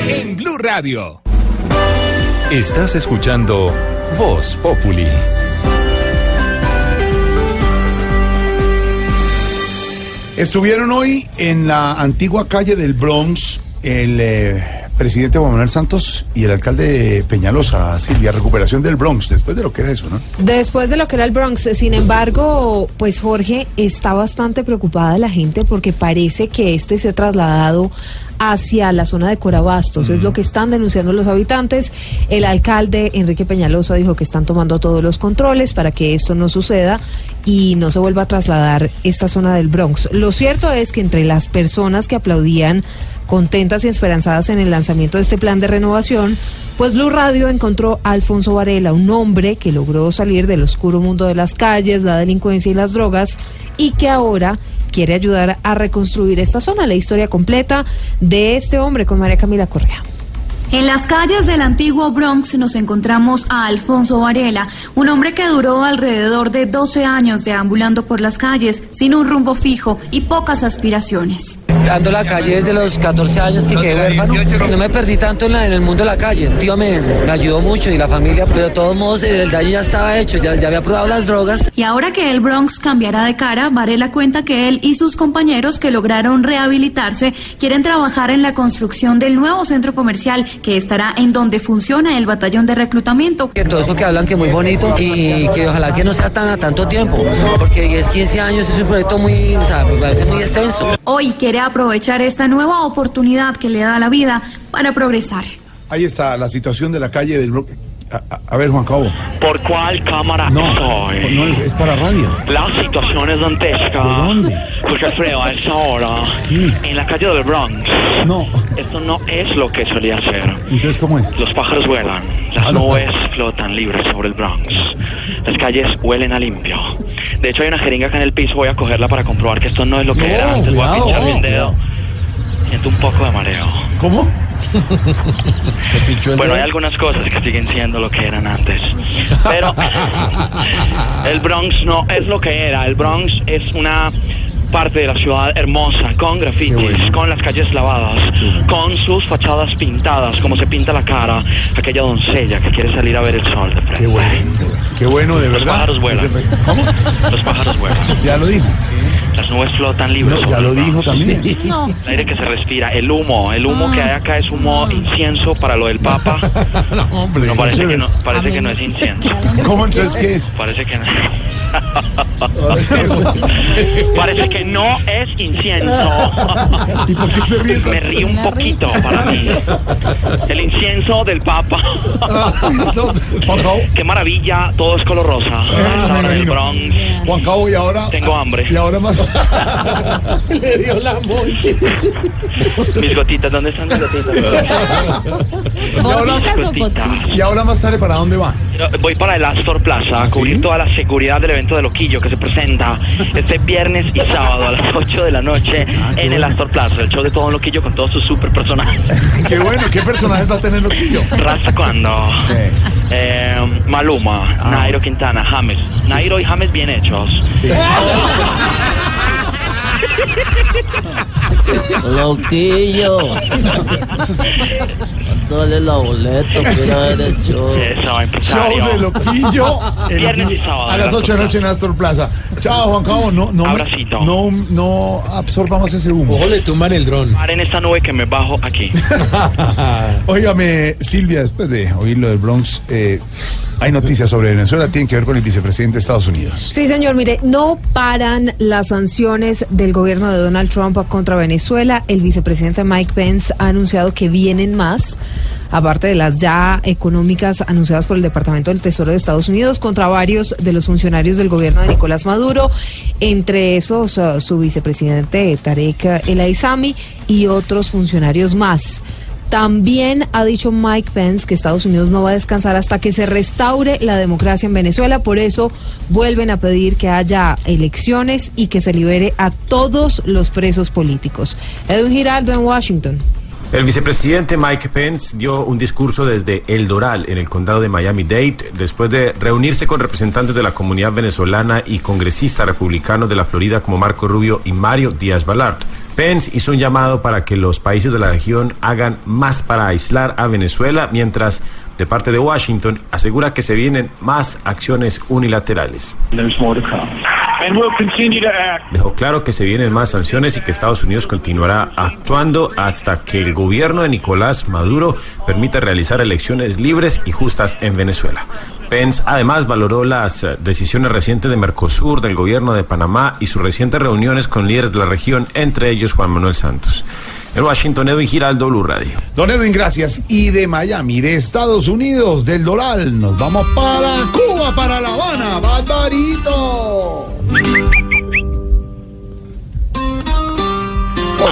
En Blue Radio. Estás escuchando Voz Populi. Estuvieron hoy en la antigua calle del Bronx el eh, presidente Juan Manuel Santos y el alcalde Peñalosa, Silvia, recuperación del Bronx, después de lo que era eso, ¿no? Después de lo que era el Bronx, sin embargo, pues Jorge está bastante preocupada la gente porque parece que este se ha trasladado hacia la zona de Corabastos, es lo que están denunciando los habitantes. El alcalde Enrique Peñalosa dijo que están tomando todos los controles para que esto no suceda y no se vuelva a trasladar esta zona del Bronx. Lo cierto es que entre las personas que aplaudían contentas y esperanzadas en el lanzamiento de este plan de renovación, pues Blue Radio encontró a Alfonso Varela, un hombre que logró salir del oscuro mundo de las calles, la delincuencia y las drogas, y que ahora quiere ayudar a reconstruir esta zona. La historia completa de este hombre con María Camila Correa. En las calles del antiguo Bronx nos encontramos a Alfonso Varela, un hombre que duró alrededor de 12 años deambulando por las calles sin un rumbo fijo y pocas aspiraciones. Ando la calle desde los 14 años que quedé huérfano. No me perdí tanto en, la- en el mundo de la calle. Tío me, me ayudó mucho y la familia, pero de todos modos el daño ya estaba hecho, ya, ya había probado las drogas. Y ahora que el Bronx cambiará de cara, Varela cuenta que él y sus compañeros que lograron rehabilitarse quieren trabajar en la construcción del nuevo centro comercial que estará en donde funciona el batallón de reclutamiento. Que todo eso que hablan que muy bonito y, y que ojalá que no sea tan a tanto tiempo, porque 10, 15 años es un proyecto muy, o sea, me parece muy extenso. Hoy quiere aprovechar esta nueva oportunidad que le da la vida para progresar. Ahí está la situación de la calle del Bronx. A, a- ver, Juan Cabo. ¿Por cuál cámara No, estoy? no es, es para radio. La situación es dantesca. ¿De dónde? Porque Alfredo, a esta hora, en la calle del Bronx. No. Esto no es lo que solía ser. Entonces, ¿cómo es? Los pájaros vuelan, las Ah, no. nubes flotan libres sobre el Bronx. Las calles huelen a limpio. De hecho, hay una jeringa acá en el piso, voy a cogerla para comprobar que esto no es lo que No, era antes. Voy a cuidado. pincharle un dedo. Siento un poco de mareo. ¿Cómo? Bueno, hay algunas cosas que siguen siendo lo que eran antes. Pero el Bronx no es lo que era. El Bronx es una parte de la ciudad hermosa, con grafitis, con las calles lavadas, con sus fachadas pintadas, como se pinta la cara aquella doncella que quiere salir a ver el sol de frente. Qué bueno, qué bueno, de Los verdad. pájaros vuelan. ¿Cómo? Los pájaros vuelan. Ya lo dijo. Las nubes flotan libres. No, ya lo dijo también. El aire que se respira, el humo, el humo que hay acá es humo incienso para lo del Papa. no, hombre. No, parece que no, parece que no es incienso. ¿Cómo entonces qué es? Parece que no. Parece que no es incienso. ¿Y por qué se ríe? Me río un poquito para mí. El incienso del Papa. Qué maravilla, todo es color rosa. Del Bronx. Juan Cabo, y ahora. Tengo hambre. Y ahora más. Le dio la monche. Mis gotitas, ¿dónde están mis gotitas? y, ahora, y ahora más tarde, ¿para dónde va? Voy para el Astor Plaza a cubrir toda la seguridad del evento de Loquillo que se presenta este viernes y sábado a las 8 de la noche en el Astor Plaza, el show de todo un Loquillo con todos sus super personajes. Qué bueno, ¿qué personajes va a tener Loquillo? Rasta cuando eh, Maluma, Nairo Quintana, James. Nairo y James bien hechos. Loquillo. Dale la boleta, el show. Eso, Show de Loquillo el Viernes y vi- sábado, a las 8 de la noche en Astor Plaza. Chao, Juan Cabo. No, no, me- no, no absorbamos ese humo. Ojo, le tumban el dron. Paren esta nube que me bajo aquí. Óigame, Silvia, después de oír lo del Bronx, eh, hay noticias sobre Venezuela, tienen que ver con el vicepresidente de Estados Unidos. Sí, señor, mire, no paran las sanciones del gobierno de Donald Trump contra Venezuela. El vicepresidente Mike Pence ha anunciado que vienen más, aparte de las ya económicas anunciadas por el Departamento del Tesoro de Estados Unidos, contra varios de los funcionarios del gobierno de Nicolás Maduro, entre esos uh, su vicepresidente Tarek El Aizami y otros funcionarios más. También ha dicho Mike Pence que Estados Unidos no va a descansar hasta que se restaure la democracia en Venezuela. Por eso vuelven a pedir que haya elecciones y que se libere a todos los presos políticos. Edwin Giraldo en Washington. El vicepresidente Mike Pence dio un discurso desde El Doral, en el condado de Miami-Dade, después de reunirse con representantes de la comunidad venezolana y congresistas republicanos de la Florida como Marco Rubio y Mario Díaz Balart. Pence hizo un llamado para que los países de la región hagan más para aislar a Venezuela, mientras de parte de Washington asegura que se vienen más acciones unilaterales. And we'll continue to act. Dejó claro que se vienen más sanciones y que Estados Unidos continuará actuando hasta que el gobierno de Nicolás Maduro permita realizar elecciones libres y justas en Venezuela. Pence además valoró las eh, decisiones recientes de Mercosur, del gobierno de Panamá y sus recientes reuniones con líderes de la región, entre ellos Juan Manuel Santos. En Washington, Edwin Giraldo, Blue Radio. Don Edwin, gracias. Y de Miami, de Estados Unidos, del Doral, nos vamos para Cuba, para La Habana. ¡Barbarito!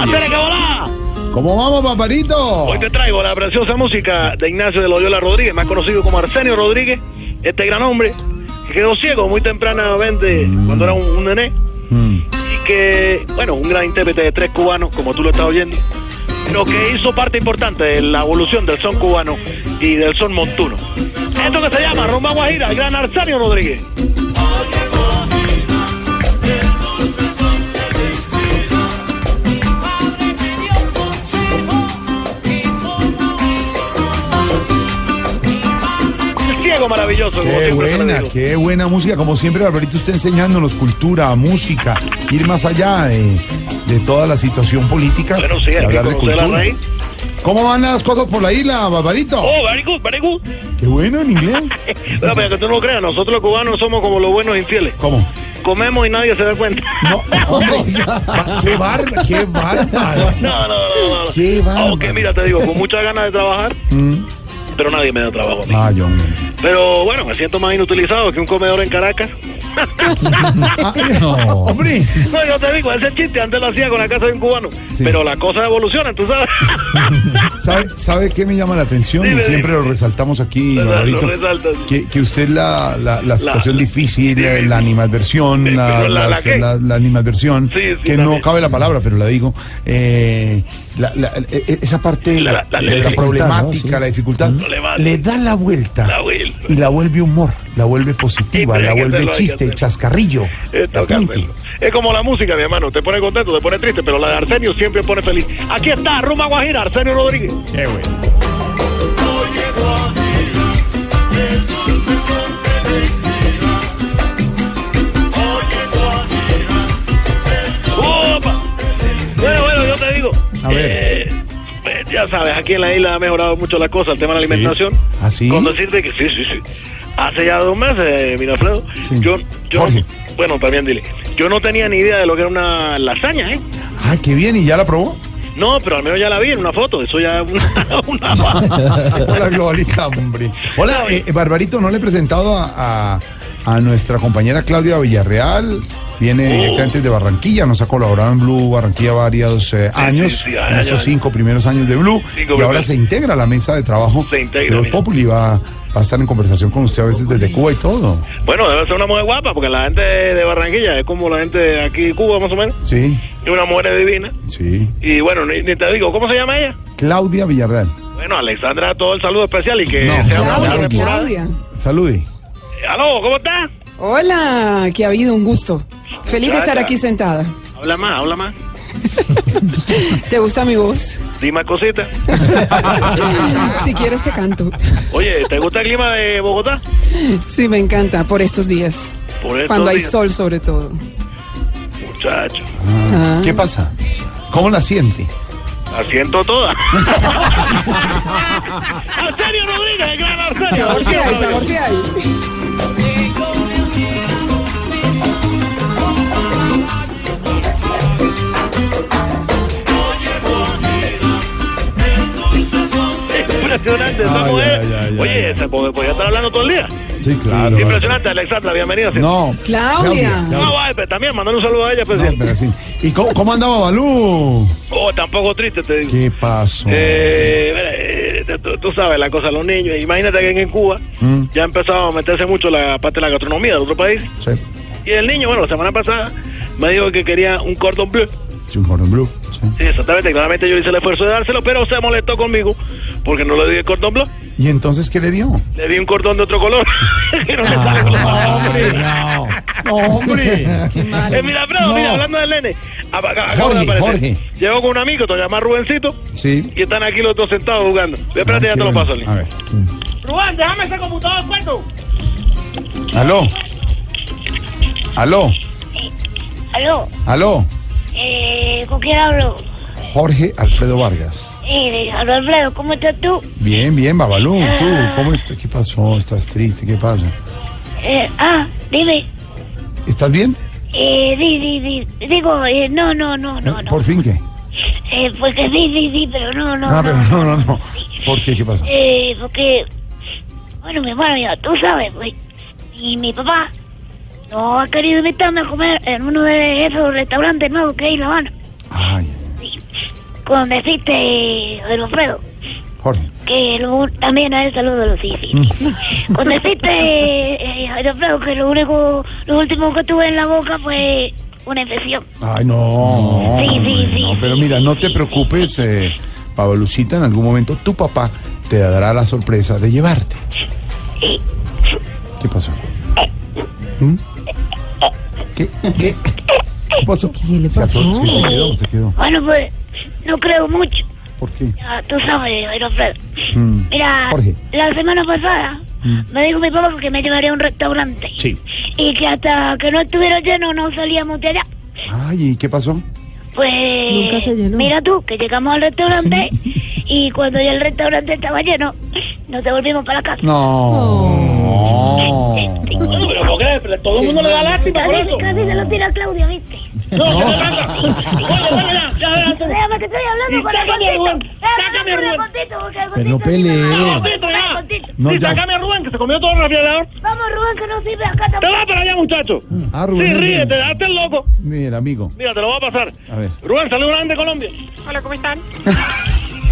¡Hacele que volá! ¿Cómo vamos, Barbarito? Hoy te traigo la preciosa música de Ignacio de Loyola Rodríguez, más conocido como Arsenio Rodríguez, este gran hombre que quedó ciego muy tempranamente cuando era un, un nené y que, bueno, un gran intérprete de tres cubanos, como tú lo estás oyendo, pero que hizo parte importante de la evolución del son cubano y del son montuno. Esto que se llama Rumba Guajira, el gran Arsenio Rodríguez. Maravilloso, Qué buena, qué buena música. Como siempre, Barbarito, usted enseñándonos cultura, música, ir más allá de, de toda la situación política. Bueno, sí, hay que hablar de la cultura. raíz. ¿Cómo van las cosas por la isla, Barbarito? Oh, very good, very good. Qué bueno en inglés. Pero para que tú no lo creas, nosotros los cubanos somos como los buenos infieles. ¿Cómo? Comemos y nadie se da cuenta. No, qué bárbaro, qué bárbaro. No, no, no, no. no. Qué bárbaro. Ok, mira, te digo, con muchas ganas de trabajar, Mm. Pero nadie me da trabajo a mí. Ah, yo. Pero bueno, me siento más inutilizado que un comedor en Caracas. No. Hombre. No, yo te digo, ese chiste antes lo hacía con la casa de un cubano. Pero la cosa evoluciona, tú sabes. ¿Sabe, ¿Sabe qué me llama la atención? Dime, y siempre dime. lo resaltamos aquí, Barbarito, que, que usted la, la, la situación difícil, la, la animadversión, la, pero la- la las- qué? la- la animadversión, Sí, sí, que no cabe la palabra, pero la digo, eh, la- la- eh, esa parte, la, problemática, ¿no? Sí. la dificultad, Le da la vuelta, La vuelta. y la vuelve humor, la vuelve positiva, Sí, la vuelve hacerlo, chiste, chascarrillo. Hacerlo. Es como la música, mi hermano. Te pone contento, te pone triste, pero la de Arsenio siempre pone feliz. Aquí está, Rumba Guajira, Arsenio Rodríguez. Qué bueno. ¡Opa! Bueno, bueno, yo te digo. A ver. eh, eh, ya sabes, aquí en la isla ha mejorado mucho la cosa, el tema de la alimentación. ¿Ah, sí? Con decirte que sí, sí, sí. Hace ya dos meses, eh, mira, Alfredo, yo, yo, Jorge. bueno, también dile, yo no tenía ni idea de lo que era una lasaña, ¿eh? Ah, qué bien, ¿y ya la probó? No, pero al menos ya la vi en una foto, eso ya es una... una Hola, Globalita, hombre. Hola, eh, eh, Barbarito, ¿no le he presentado a, a- a nuestra compañera Claudia Villarreal? Viene Oh. directamente de Barranquilla, nos ha colaborado en Blue Barranquilla varios eh, años, sí, en años, estos cinco primeros años de Blue, Cinco y ahora primeros. se integra a la mesa de trabajo Se integra, de los mira. Populi, va, va a estar en conversación con usted a veces desde Cuba y todo. Bueno, debe ser una mujer guapa, porque la gente de Barranquilla es como la gente de aquí de Cuba, más o menos. Sí, Es una mujer divina. sí. Y bueno, ni, ni te digo, ¿cómo se llama ella? Claudia Villarreal. Bueno, Alexandra, todo el saludo especial y que No, sea una buena. Claudia. Salude. Aló, ¿cómo estás? Hola, que ha habido un gusto. Feliz de estar aquí sentada. Habla más, habla más. ¿Te gusta mi voz? Dime cositas. Si quieres te canto. Oye, ¿te gusta el clima de Bogotá? Sí, me encanta por estos días. Por estos Cuando hay sol sobre todo. Muchacho. Ah. ¿Qué pasa? ¿Cómo la siente? La siento toda. Arsenio Rodríguez, el gran Arsenio. Sabor si hay, sabor si hay. Impresionante esa Ay, mujer. Oye, se pod- podía estar hablando todo el día. Sí, claro. Impresionante, Alexandra, bienvenida. No. Claudia. No, vaya, pero también mandando un saludo a ella, pues. No, pero sí. ¿Y cómo, cómo andaba Balú? Oh, tampoco triste, te digo. ¿Qué pasó? Eh, mira, eh, tú, tú sabes la cosa de los niños. Imagínate que en Cuba Mm, ya ha empezado a meterse mucho la parte de la gastronomía de otro país. sí, Y el niño, bueno, la semana pasada me dijo que quería un cordon bleu. sí, un cordon bleu. Sí. Exactamente. Claramente yo hice el esfuerzo de dárselo, pero se molestó conmigo porque no le di el cordón bleu. ¿Y entonces qué le dio? Le di un cordón de otro color. que no Ah, sale con la- hombre, no, no, hombre. Eh, mira, No. mira, hablando del nene. acá- acaba de Jorge. Jorge. Llegó con un amigo, te llama Rubencito, Sí. y están aquí los dos sentados jugando. Espérate, ya Ah, te qué lo paso. A ver. Rubén, déjame ese computador, cuento. Aló. Aló. Aló, Aló. Eh, ¿con quién hablo? Jorge Alfredo Vargas. Eh, Alfredo, ¿cómo estás tú? Bien, bien, Babalú. ¿Tú Ah. cómo estás? ¿Qué pasó? ¿Estás triste? ¿Qué pasa? Eh, ah, dime. ¿Estás bien? Eh, di, di, di. Digo, eh, no, no, no, no, no. ¿Por fin qué? Eh, porque sí, sí, sí, pero no, no, ah, no. pero no, no, no. ¿Por qué? ¿Qué pasó? Eh, porque, bueno, mi hermano, ya tú sabes, pues, y mi papá no ha querido invitarme a comer en uno de esos restaurantes nuevos que hay en La Habana. Ay, Con decirte, Alfredo, Jorge. que lo, también a él saludo los sí, sí. Con decirte, eh, Alfredo, que lo único, lo último que tuve en la boca fue una infección. Ay, no. Sí, sí, hombre, sí, no, Pero mira, no te preocupes, eh, Pabelucita, en algún momento tu papá te dará la sorpresa de llevarte. ¿Qué pasó? ¿Mm? ¿Qué? ¿Qué? ¿Qué pasó? ¿Qué le Se, pasó? sí, se quedó, se quedó. Bueno, pues, no creo mucho. ¿Por qué? Ya, tú sabes, Alfredo. Mm. Mira, Jorge. la semana pasada Mm. me dijo mi papá que me llevaría a un restaurante. Sí. Y que hasta que no estuviera lleno no salíamos de allá. Ay, ¿y qué pasó? Pues. Nunca se llenó. Mira tú, que llegamos al restaurante y cuando ya el restaurante estaba lleno, nos devolvimos para casa. No. Bueno, pero ¿por qué? Todo el mundo le da lástima por eso. Casi se lo tira Claudia, ¿viste? No, ¿qué te pasa? Oye, bueno, ya, ya, ya. Déjame que estoy hablando con el sácame a Rubén, sácame a Rubén. Pero no pelee. No, sí, sácame a Rubén, que se comió todo el refrigerador. Vamos, Rubén, que no sirve acá Te tampoco. vas para allá, muchacho. Ah, Sí, Rubén. ríete, hazte el loco. Mira, amigo. Mira, te lo voy a pasar. A ver. Rubén, saludos grande de Colombia. Hola, ¿cómo están?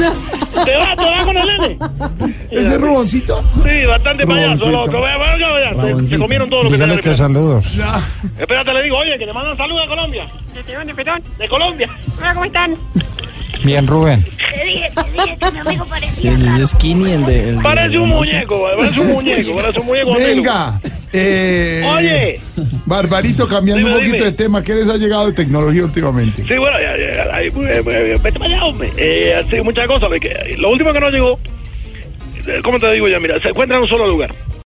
¿Te vas, te vas con el nene? ¿Ese Ruboncito? Sí, bastante payaso, loco. Vaya, vaya, vaya. Se, comieron todo lo que Dígale tenía que saludos. Espérate, le digo, oye, que te mandan saludos de Colombia. ¿De dónde, perdón? De Colombia. Hola, ¿cómo están? Bien, Rubén. Te dije, te dije que mi amigo parecía Sí, es Skinny el de. el Parece un muñeco, parece un muñeco, parece un muñeco. Venga. Eh, Oye. Barbarito, cambiando Dime, un poquito dime. de tema, ¿qué les ha llegado de tecnología últimamente? Sí, bueno, ya, ya, ya, vete para allá, hombre. Eh, sí, muchas que Lo último que nos llegó, eh, ¿cómo te digo ya? Mira, se encuentra en un solo lugar.